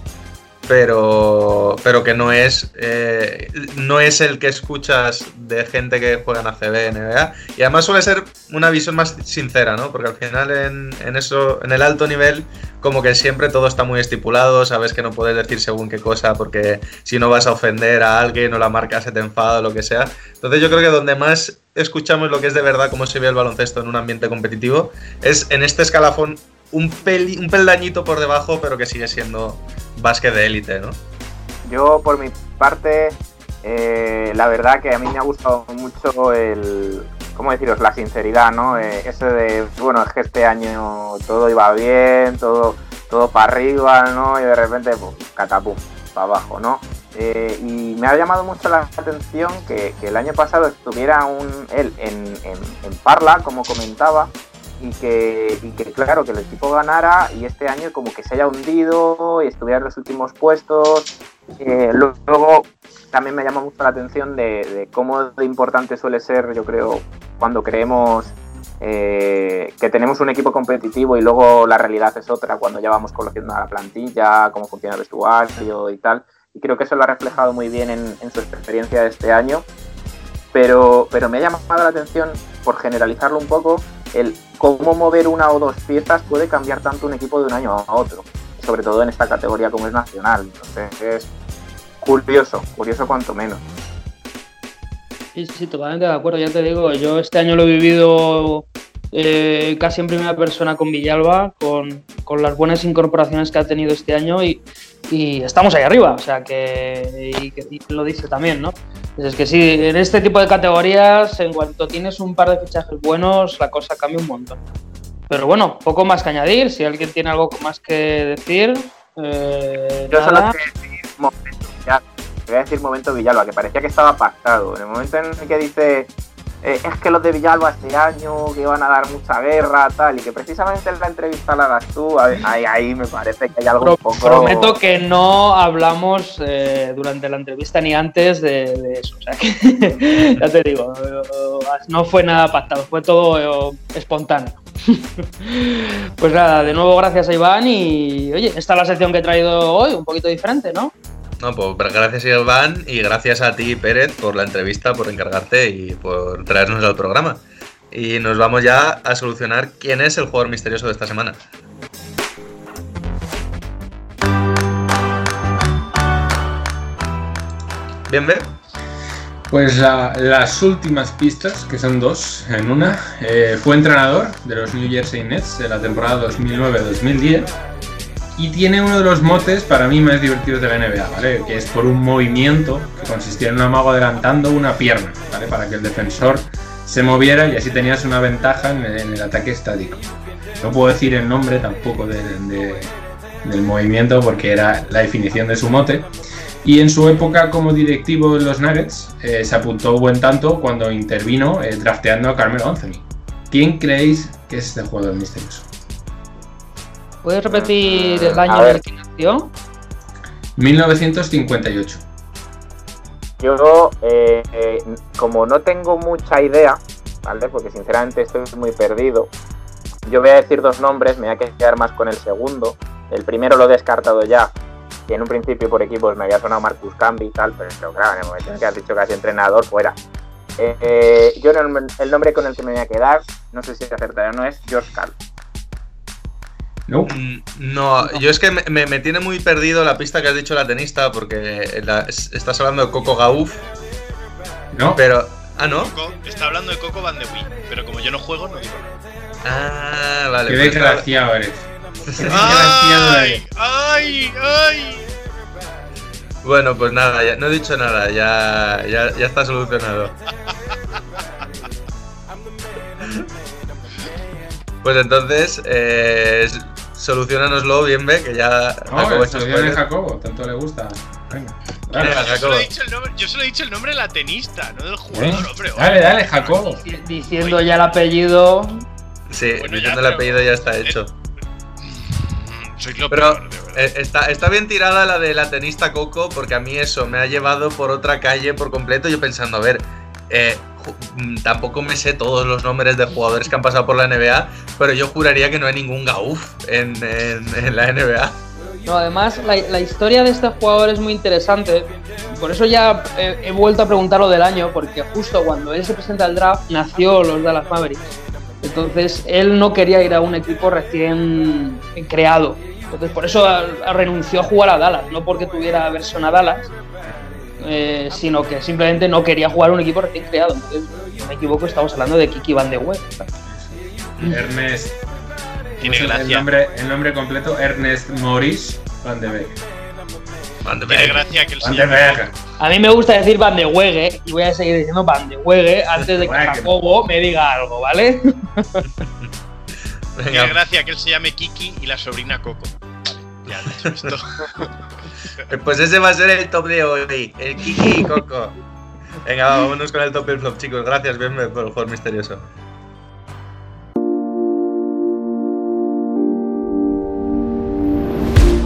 pero, pero que no es, eh, no es el que escuchas de gente que juega en ACB, NBA, y además suele ser una visión más sincera, ¿no? Porque al final en, en eso, en el alto nivel, como que siempre todo está muy estipulado, sabes que no puedes decir según qué cosa, porque si no vas a ofender a alguien o la marca se te enfada o lo que sea. Entonces yo creo que donde más escuchamos lo que es de verdad cómo se ve el baloncesto en un ambiente competitivo es en este escalafón un, peli- un peldañito por debajo, pero que sigue siendo básquet de élite, ¿no? Yo, por mi parte, eh, la verdad que a mí me ha gustado mucho el, ¿cómo deciros? La sinceridad, ¿no? Eh, ese de, bueno, es que este año todo iba bien, todo, todo para arriba, ¿no? Y de repente, pues, catapum, para abajo, ¿no? Eh, y me ha llamado mucho la atención que, el año pasado estuviera un, él en, en Parla, como comentaba, y que, y que claro, que el equipo ganara y este año como que se haya hundido y estuviera en los últimos puestos. Eh, luego también me llama mucho la atención de, de cómo de importante suele ser, yo creo, cuando creemos eh, que tenemos un equipo competitivo y luego la realidad es otra cuando ya vamos conociendo a la plantilla, cómo funciona el vestuario y tal. Y creo que eso lo ha reflejado muy bien en, en su experiencia de este año. Pero, pero me ha llamado la atención, por generalizarlo un poco, el cómo mover una o dos piezas puede cambiar tanto un equipo de un año a otro, sobre todo en esta categoría como es nacional. Entonces es curioso, curioso cuanto menos. Sí, sí, totalmente de acuerdo. Ya te digo, yo este año lo he vivido eh, casi en primera persona con Villalba, con, con, las buenas incorporaciones que ha tenido este año y, y estamos ahí arriba. O sea que, lo dice también, ¿no? Es que sí, en este tipo de categorías, en cuanto tienes un par de fichajes buenos, la cosa cambia un montón. Pero bueno, poco más que añadir. Si alguien tiene algo más que decir. Eh, Yo solo nada. a decir momento, voy a decir momento Villalba, que parecía que estaba pactado. En el momento en el que dice eh, es que los de Villalba este año que van a dar mucha guerra, tal, y que precisamente en la entrevista la hagas tú, ahí, ahí me parece que hay algo un poco. Prometo que no hablamos eh, durante la entrevista ni antes de, de eso. O sea que ya te digo, no fue nada pactado, fue todo eh, espontáneo. pues nada, de nuevo gracias a Iván y oye, esta es la sección que he traído hoy, un poquito diferente, ¿no? Pues gracias Iván y gracias a ti Pérez por la entrevista, por encargarte y por traernos al programa. Y nos vamos ya a solucionar quién es el jugador misterioso de esta semana. Bien, ¿ve? Pues la, las últimas pistas, que son dos en una, eh, fue entrenador de los New Jersey Nets de la temporada 2009-2010 y tiene uno de los motes para mí más divertidos de la NBA, ¿vale? Que es por un movimiento que consistía en un amago adelantando una pierna, ¿vale? Para que el defensor se moviera y así tenías una ventaja en el, ataque estático. No puedo decir el nombre tampoco de, de, del movimiento porque era la definición de su mote. Y en su época como directivo en los Nuggets eh, se apuntó buen tanto cuando intervino eh, drafteando a Carmelo Anthony. ¿Quién creéis que es este jugador misterioso? ¿Puedes repetir el año en el que nació? 1958. Yo, eh, eh, como no tengo mucha idea, ¿vale? Porque sinceramente estoy muy perdido. Yo voy a decir dos nombres, me voy a quedar más con el segundo. El primero lo he descartado ya, que en un principio por equipos me había sonado Marcus Camby y tal, pero, pero claro, en el momento en que has dicho casi entrenador, fuera. Eh, eh, yo el, nombre con el que me voy a quedar, no sé si acertaré o no, es George Karl. No. Mm, No, yo es que me, me- me tiene muy perdido la pista que has dicho la tenista, porque la- estás hablando de Coco Gauff. ¿No? Pero. Ah, ¿no? Coco, está hablando de Coco Van de Wii, pero como yo no juego, no digo nada. Ah, vale. Qué pues desgraciado eres. Qué desgraciado ¡Ay! eres. ¡Ay! ¡Ay! Bueno, pues nada, ya, no he dicho nada, ya, ya, ya está solucionado. Pues entonces, eh, solucionanoslo bien, ve, que ya No, Jacobo el de. Jacobo, tanto le gusta. Venga. Dale, Yo solo, he dicho el nombre, yo solo he dicho el nombre de la tenista, no del jugador, ¿eh? hombre. dale, dale, Jacobo. Diciendo ya el apellido. Sí, Bueno, diciendo ya, el apellido ya está hecho. Mm, Sois lo Pero peor, de eh, está, está bien tirada la de la tenista Coco, porque a mí eso me ha llevado por otra calle por completo. Yo pensando, a ver, eh, tampoco me sé todos los nombres de jugadores que han pasado por la NBA, pero yo juraría que no hay ningún Gauf en, la NBA. No, además, la, historia de este jugador es muy interesante. Por eso ya he, he vuelto a preguntar lo del año, porque justo cuando él se presenta al draft, nació los Dallas Mavericks. Entonces, él no quería ir a un equipo recién creado. Entonces, por eso a- a- renunció a jugar a Dallas, no porque tuviera versión a Dallas, eh, sino que simplemente no quería jugar un equipo recién creado. Entonces, si no me equivoco, estamos hablando de Kiki Van de Weghe. Ernest. Tiene ¿cómo es el nombre, el nombre completo, Ernest Maurice Van de Beek. Van de Beek. gracia que el Van de Beek. A mí me gusta decir Van de Weghe y voy a seguir diciendo Van de Weghe antes de que. Jacobo me diga algo, ¿vale? Tiene gracia que él se llame Kiki y la sobrina Coco. Vale, ya dicho esto. pues ese va a ser el top de hoy, el Kiki y Coco. Venga, vámonos con el top y el flop, chicos. Gracias, bien por el juego misterioso.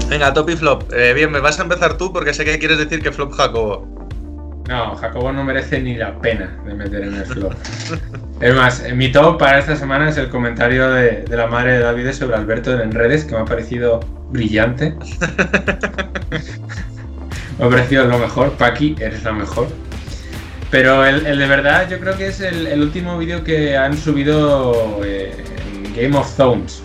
Venga, top y flop. Eh, bien, me vas a empezar tú porque sé que quieres decir que flop Jacobo. No, Jacobo no merece ni la pena de meter en el flop. es más, en mi top para esta semana es el comentario de, de la madre de David sobre Alberto en redes, que me ha parecido brillante. me ha parecido lo mejor. Paqui, eres lo mejor. Pero el, el de verdad yo creo que es el, el último vídeo que han subido eh, en Game of Thrones.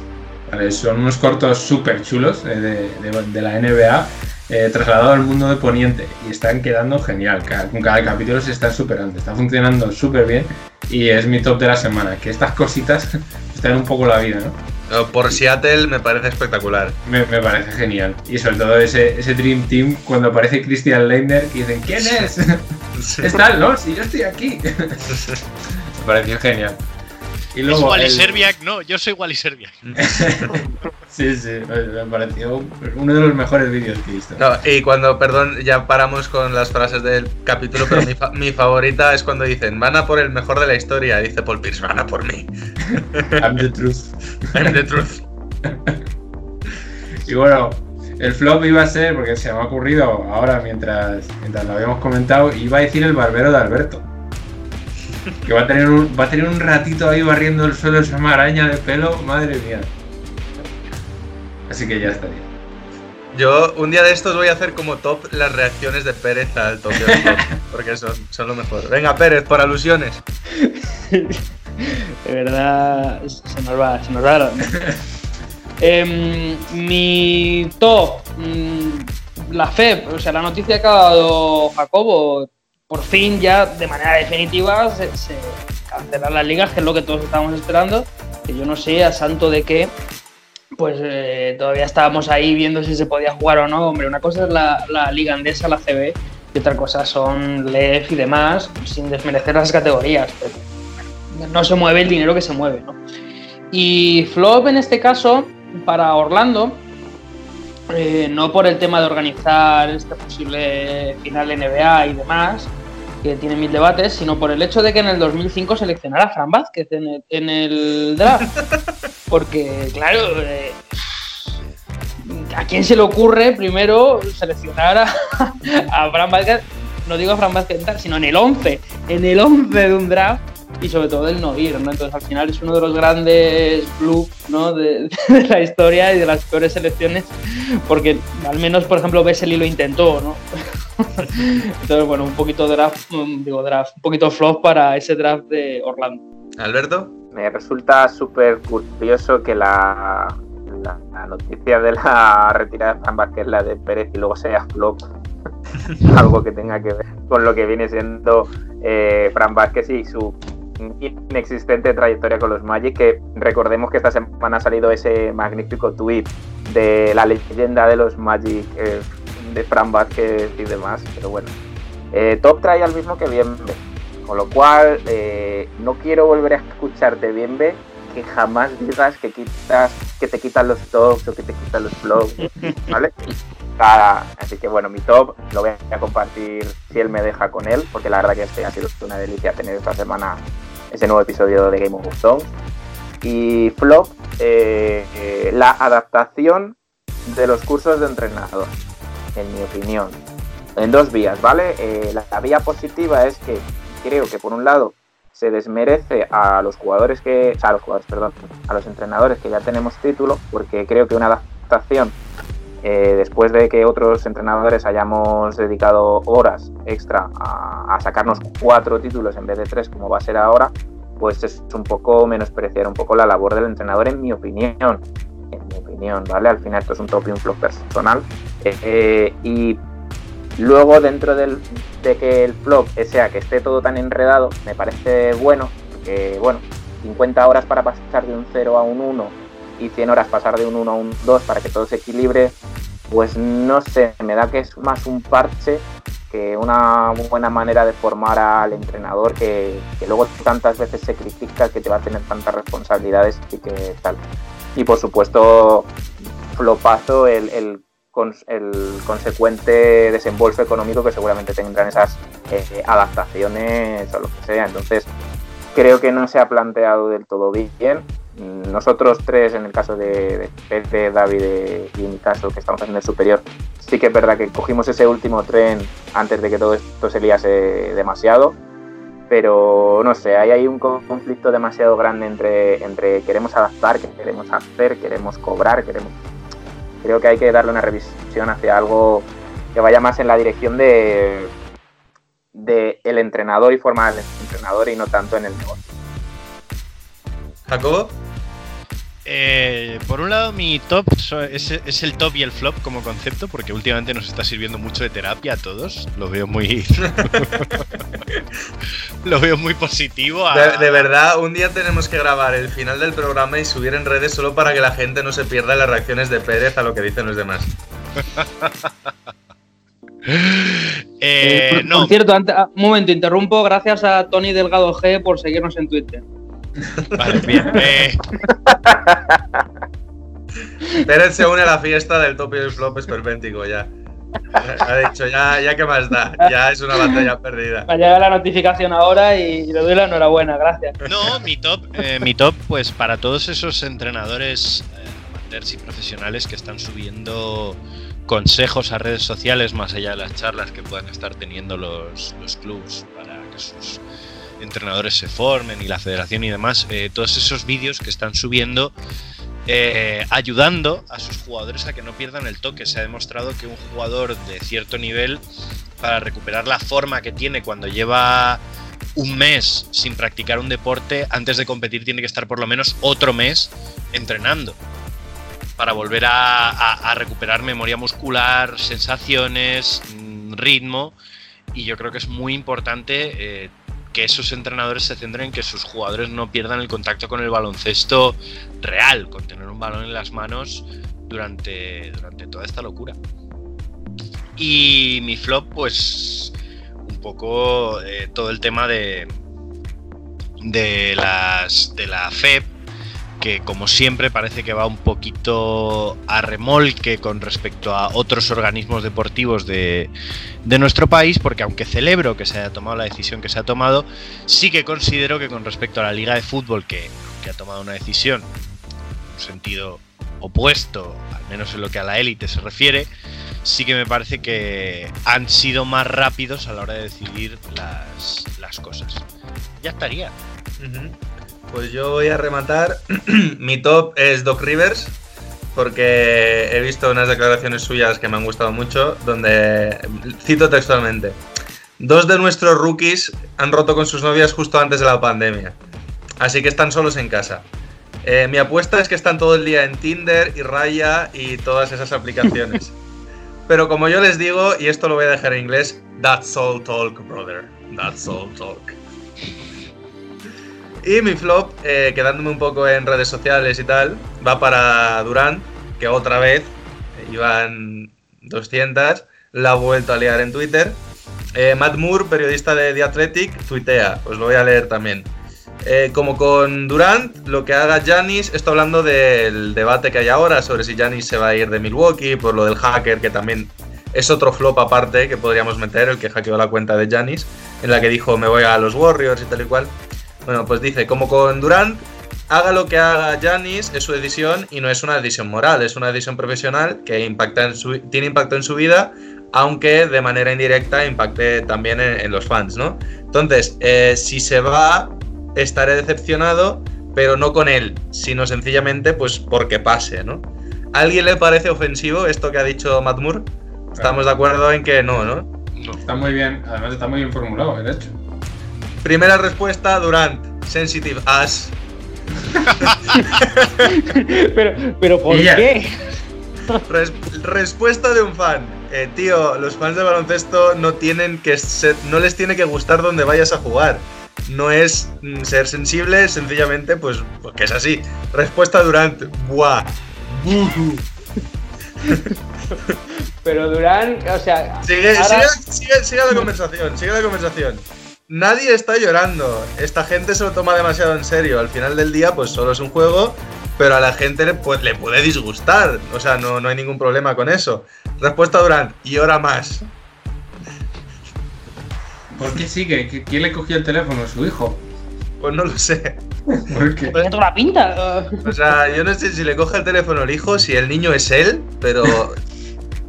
¿vale? Son unos cortos súper chulos eh, de, de- de la NBA eh, trasladado al mundo de Poniente y están quedando genial. Cada, con cada capítulo se están superando, está funcionando súper bien y es mi top de la semana. Que estas cositas están un poco la vida, ¿no? Por Seattle me parece espectacular. Me, me parece genial. Y sobre todo ese, ese Dream Team cuando aparece Christian Leitner y dicen ¿Quién es? Están los y yo estoy aquí. me pareció genial. Y Es luego Wally el- Serbiak, no, yo soy Wally Serbiak. Sí, sí, me pareció uno de los mejores vídeos que he visto. No, y cuando, perdón, ya paramos con las frases del capítulo, pero mi, fa- mi favorita es cuando dicen, van a por el mejor de la historia. Dice Paul Pierce, van a por mí. I'm the truth. I'm the truth. Y bueno, el flop iba a ser, porque se me ha ocurrido ahora mientras, mientras lo habíamos comentado, iba a decir el barbero de Alberto. Que va a tener un, va a tener un ratito ahí barriendo el suelo esa maraña de pelo, madre mía. Así que ya estaría. Yo un día de estos voy a hacer como top las reacciones de Pérez al Tokyo Stop, porque son, son lo mejor. Venga, Pérez, por alusiones. De verdad, se nos va, se nos va. la- Em, mi top, mm, la FEP, o sea, la noticia que ha dado Jacobo, por fin ya de manera definitiva se, se cancelan las ligas, que es lo que todos estábamos esperando, que yo no sé a santo de qué, pues eh, todavía estábamos ahí viendo si se podía jugar o no. Hombre, una cosa es la, la liga andesa, la CB, y otra cosa son LEF y demás, sin desmerecer las categorías, pero no se mueve el dinero que se mueve, ¿no? Y Flop en este caso, para Orlando, eh, no por el tema de organizar este posible final NBA y demás, que tiene mil debates, sino por el hecho de que en el 2005 seleccionara a Fran Vázquez en el, en el draft. Porque, claro, eh, ¿a quién se le ocurre primero seleccionar a, a Fran Vázquez? No digo a Fran Vázquez, sino en el 11, en el 11 de un draft y sobre todo el no ir, ¿no? Entonces al final es uno de los grandes bloops, ¿no? de, de la historia y de las peores selecciones, porque al menos, por ejemplo, Vesely lo intentó, ¿no? Entonces, bueno, un poquito draft, digo draft, un poquito flop para ese draft de Orlando. Alberto. Me resulta súper curioso que la, noticia de la retirada de Fran Vázquez, la de Pérez, y luego sea flop. Algo que tenga que ver con lo que viene siendo eh, Fran Vázquez y su inexistente trayectoria con los Magic, que recordemos que esta semana ha salido ese magnífico tweet de la leyenda de los Magic eh, de Fran Vázquez y demás, pero bueno. Eh, top trae al mismo que Bienve, con lo cual eh, no quiero volver a escucharte Bienve que jamás digas que quitas que te quitan los tops o que te quitan los flows, ¿vale? Así que bueno, mi top lo voy a compartir si él me deja con él, porque la verdad que este ha sido una delicia tener esta semana ese nuevo episodio de Game of Thrones. Y flop, eh, eh, la adaptación de los cursos de entrenador, en mi opinión. En dos vías, ¿vale? Eh, la, la vía positiva es que creo que por un lado se desmerece a los jugadores que, o sea, a los jugadores, perdón, a los entrenadores que ya tenemos título, porque creo que una adaptación eh, después de que otros entrenadores hayamos dedicado horas extra a, sacarnos cuatro títulos en vez de tres, como va a ser ahora, pues es un poco menospreciar un poco la labor del entrenador, en mi opinión. En mi opinión, ¿vale? Al final esto es un top y un flop personal. Eh, eh, y luego, dentro del, de que el flop sea que esté todo tan enredado, me parece bueno, porque, bueno, 50 horas para pasar de un 0 a un 1 y 100 horas pasar de un 1 a un 2 para que todo se equilibre, pues no sé, me da que es más un parche que una buena manera de formar al entrenador que, que, luego tantas veces se critica que te va a tener tantas responsabilidades y que tal. Y por supuesto, flopazo el, el consecuente desembolso económico que seguramente tendrán esas eh, adaptaciones o lo que sea. Entonces, creo que no se ha planteado del todo bien. Nosotros tres, en el caso de, Pepe, David y en mi caso, que estamos haciendo el superior, sí que es verdad que cogimos ese último tren antes de que todo esto se liase demasiado. Pero no sé, ahí hay un conflicto demasiado grande entre, entre queremos adaptar, queremos hacer, queremos cobrar, queremos. Creo que hay que darle una revisión hacia algo que vaya más en la dirección de, de el entrenador y formar al entrenador y no tanto en el negocio. Jacobo. Eh, por un lado, mi top es, es, el top y el flop como concepto, porque últimamente nos está sirviendo mucho de terapia a todos. Lo veo muy. lo veo muy positivo. A... De, de, verdad, un día tenemos que grabar el final del programa y subir en redes solo para que la gente no se pierda las reacciones de Pérez a lo que dicen los demás. eh, por, no. por cierto, antes, un momento, interrumpo. Gracias a Tony Delgado G por seguirnos en Twitter. Vale, bien. Eh... Pérez se une a la fiesta del top y el flop esperpéntico ya. Ha dicho, ya, ya que más da, ya es una batalla perdida. Me ha llegado la notificación ahora y le doy la enhorabuena, gracias. No, mi top, eh, mi top, pues para todos esos entrenadores eh, amateurs y profesionales que están subiendo consejos a redes sociales más allá de las charlas que puedan estar teniendo los, los clubs para que sus entrenadores se formen y la federación y demás, eh, todos esos vídeos que están subiendo eh, ayudando a sus jugadores a que no pierdan el toque. Se ha demostrado que un jugador de cierto nivel, para recuperar la forma que tiene cuando lleva un mes sin practicar un deporte, antes de competir tiene que estar por lo menos otro mes entrenando para volver a, recuperar memoria muscular, sensaciones, mm, ritmo. Y yo creo que es muy importante eh, que esos entrenadores se centren en que sus jugadores no pierdan el contacto con el baloncesto real, con tener un balón en las manos durante, durante toda esta locura. Y mi flop, pues un poco eh, todo el tema de, de, las, de la FEP, que como siempre parece que va un poquito a remolque con respecto a otros organismos deportivos de, de, nuestro país, porque aunque celebro que se haya tomado la decisión que se ha tomado, sí que considero que con respecto a la Liga de Fútbol, que, que ha tomado una decisión en un sentido opuesto, al menos en lo que a la élite se refiere, sí que me parece que han sido más rápidos a la hora de decidir las, las cosas. Ya estaría. Uh. Pues yo voy a rematar. Mi top es Doc Rivers, porque he visto unas declaraciones suyas que me han gustado mucho, donde cito textualmente. Dos de nuestros rookies han roto con sus novias justo antes de la pandemia, así que están solos en casa. Eh, mi apuesta es que están todo el día en Tinder y Raya y todas esas aplicaciones. Pero como yo les digo, y esto lo voy a dejar en inglés, that's all talk, brother. That's all talk. Y mi flop, eh, quedándome un poco en redes sociales y tal, va para Durant, que otra vez, iban 200, la ha vuelto a liar en Twitter. Eh, Matt Moore, periodista de The Athletic, tuitea, os lo voy a leer también. Eh, como con Durant, lo que haga Janis, esto hablando del debate que hay ahora sobre si Janis se va a ir de Milwaukee, por lo del hacker, que también es otro flop aparte que podríamos meter, el que hackeó la cuenta de Janis, en la que dijo me voy a los Warriors y tal y cual. Bueno, pues dice, como con Durant, haga lo que haga Janis, es su decisión y no es una decisión moral, es una decisión profesional que impacta en su, tiene impacto en su vida, aunque de manera indirecta impacte también en, en los fans, ¿no? Entonces, eh, si se va, estaré decepcionado, pero no con él, sino sencillamente pues porque pase, ¿no? ¿A alguien le parece ofensivo esto que ha dicho Matt Moore? Estamos de acuerdo en que no, ¿no? Está muy bien, además está muy bien formulado, de hecho. Primera respuesta, Durant. Sensitive as. pero, pero ¿por qué? Res- respuesta de un fan. Eh, tío, los fans de baloncesto no tienen que ser, no les tiene que gustar donde vayas a jugar. No es mm, ser sensible, sencillamente, pues, pues que es así. Respuesta Durant. Buah. Buhu. Pero Durán, o sea. Sigue, ahora- sigue- sigue- sigue la conversación, sigue la conversación. Nadie está llorando. Esta gente se lo toma demasiado en serio. Al final del día, pues solo es un juego, pero a la gente le, pues, le puede disgustar. O sea, no, no hay ningún problema con eso. Respuesta Durant, y ahora más. ¿Por qué sigue? ¿Qui- ¿Quién le cogió el teléfono? ¿Su hijo? Pues no lo sé. ¿Por qué? Tiene toda la pinta. O sea, yo no sé si le coge el teléfono el hijo, si el niño es él, pero.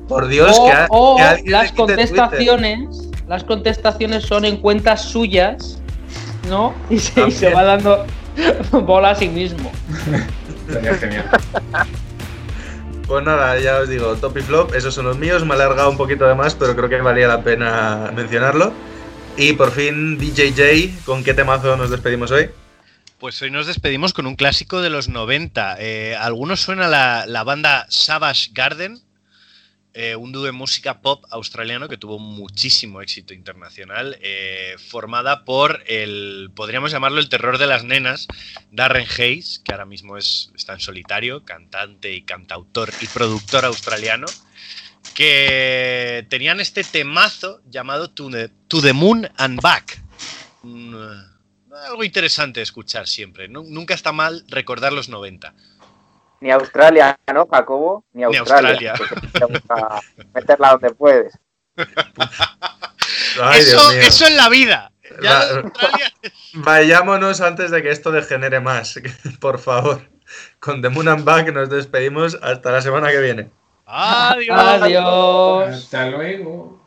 Por Dios, o que, a- o que alguien le las Twitter. Las contestaciones son en cuentas suyas, ¿no? Y se, y se También. va dando bola a sí mismo. Sería genial. Pues nada, ya os digo, top y flop, esos son los míos. Me he alargado un poquito de más, pero creo que valía la pena mencionarlo. Y por fin, DJJ, ¿con qué temazo nos despedimos hoy? Pues hoy nos despedimos con un clásico de los 90. Eh, ¿a algunos suena la, la banda Savage Garden? Eh, un dúo de música pop australiano que tuvo muchísimo éxito internacional, eh, formada por el, podríamos llamarlo el terror de las nenas, Darren Hayes, que ahora mismo es, está en solitario, cantante y cantautor y productor australiano, que tenían este temazo llamado To the, Moon and Back. Eh, algo interesante de escuchar siempre. Nu- Nunca está mal recordar los 90. Ni Australia, ¿no, Jacobo? Ni Ni Australia. Australia. porque te gusta meterla donde puedes. Ay, eso, eso en la vida. Ya Australia- Vayámonos antes de que esto degenere más, por favor. Con The Moon and Back nos despedimos hasta la semana que viene. Adiós. Adiós. Hasta luego.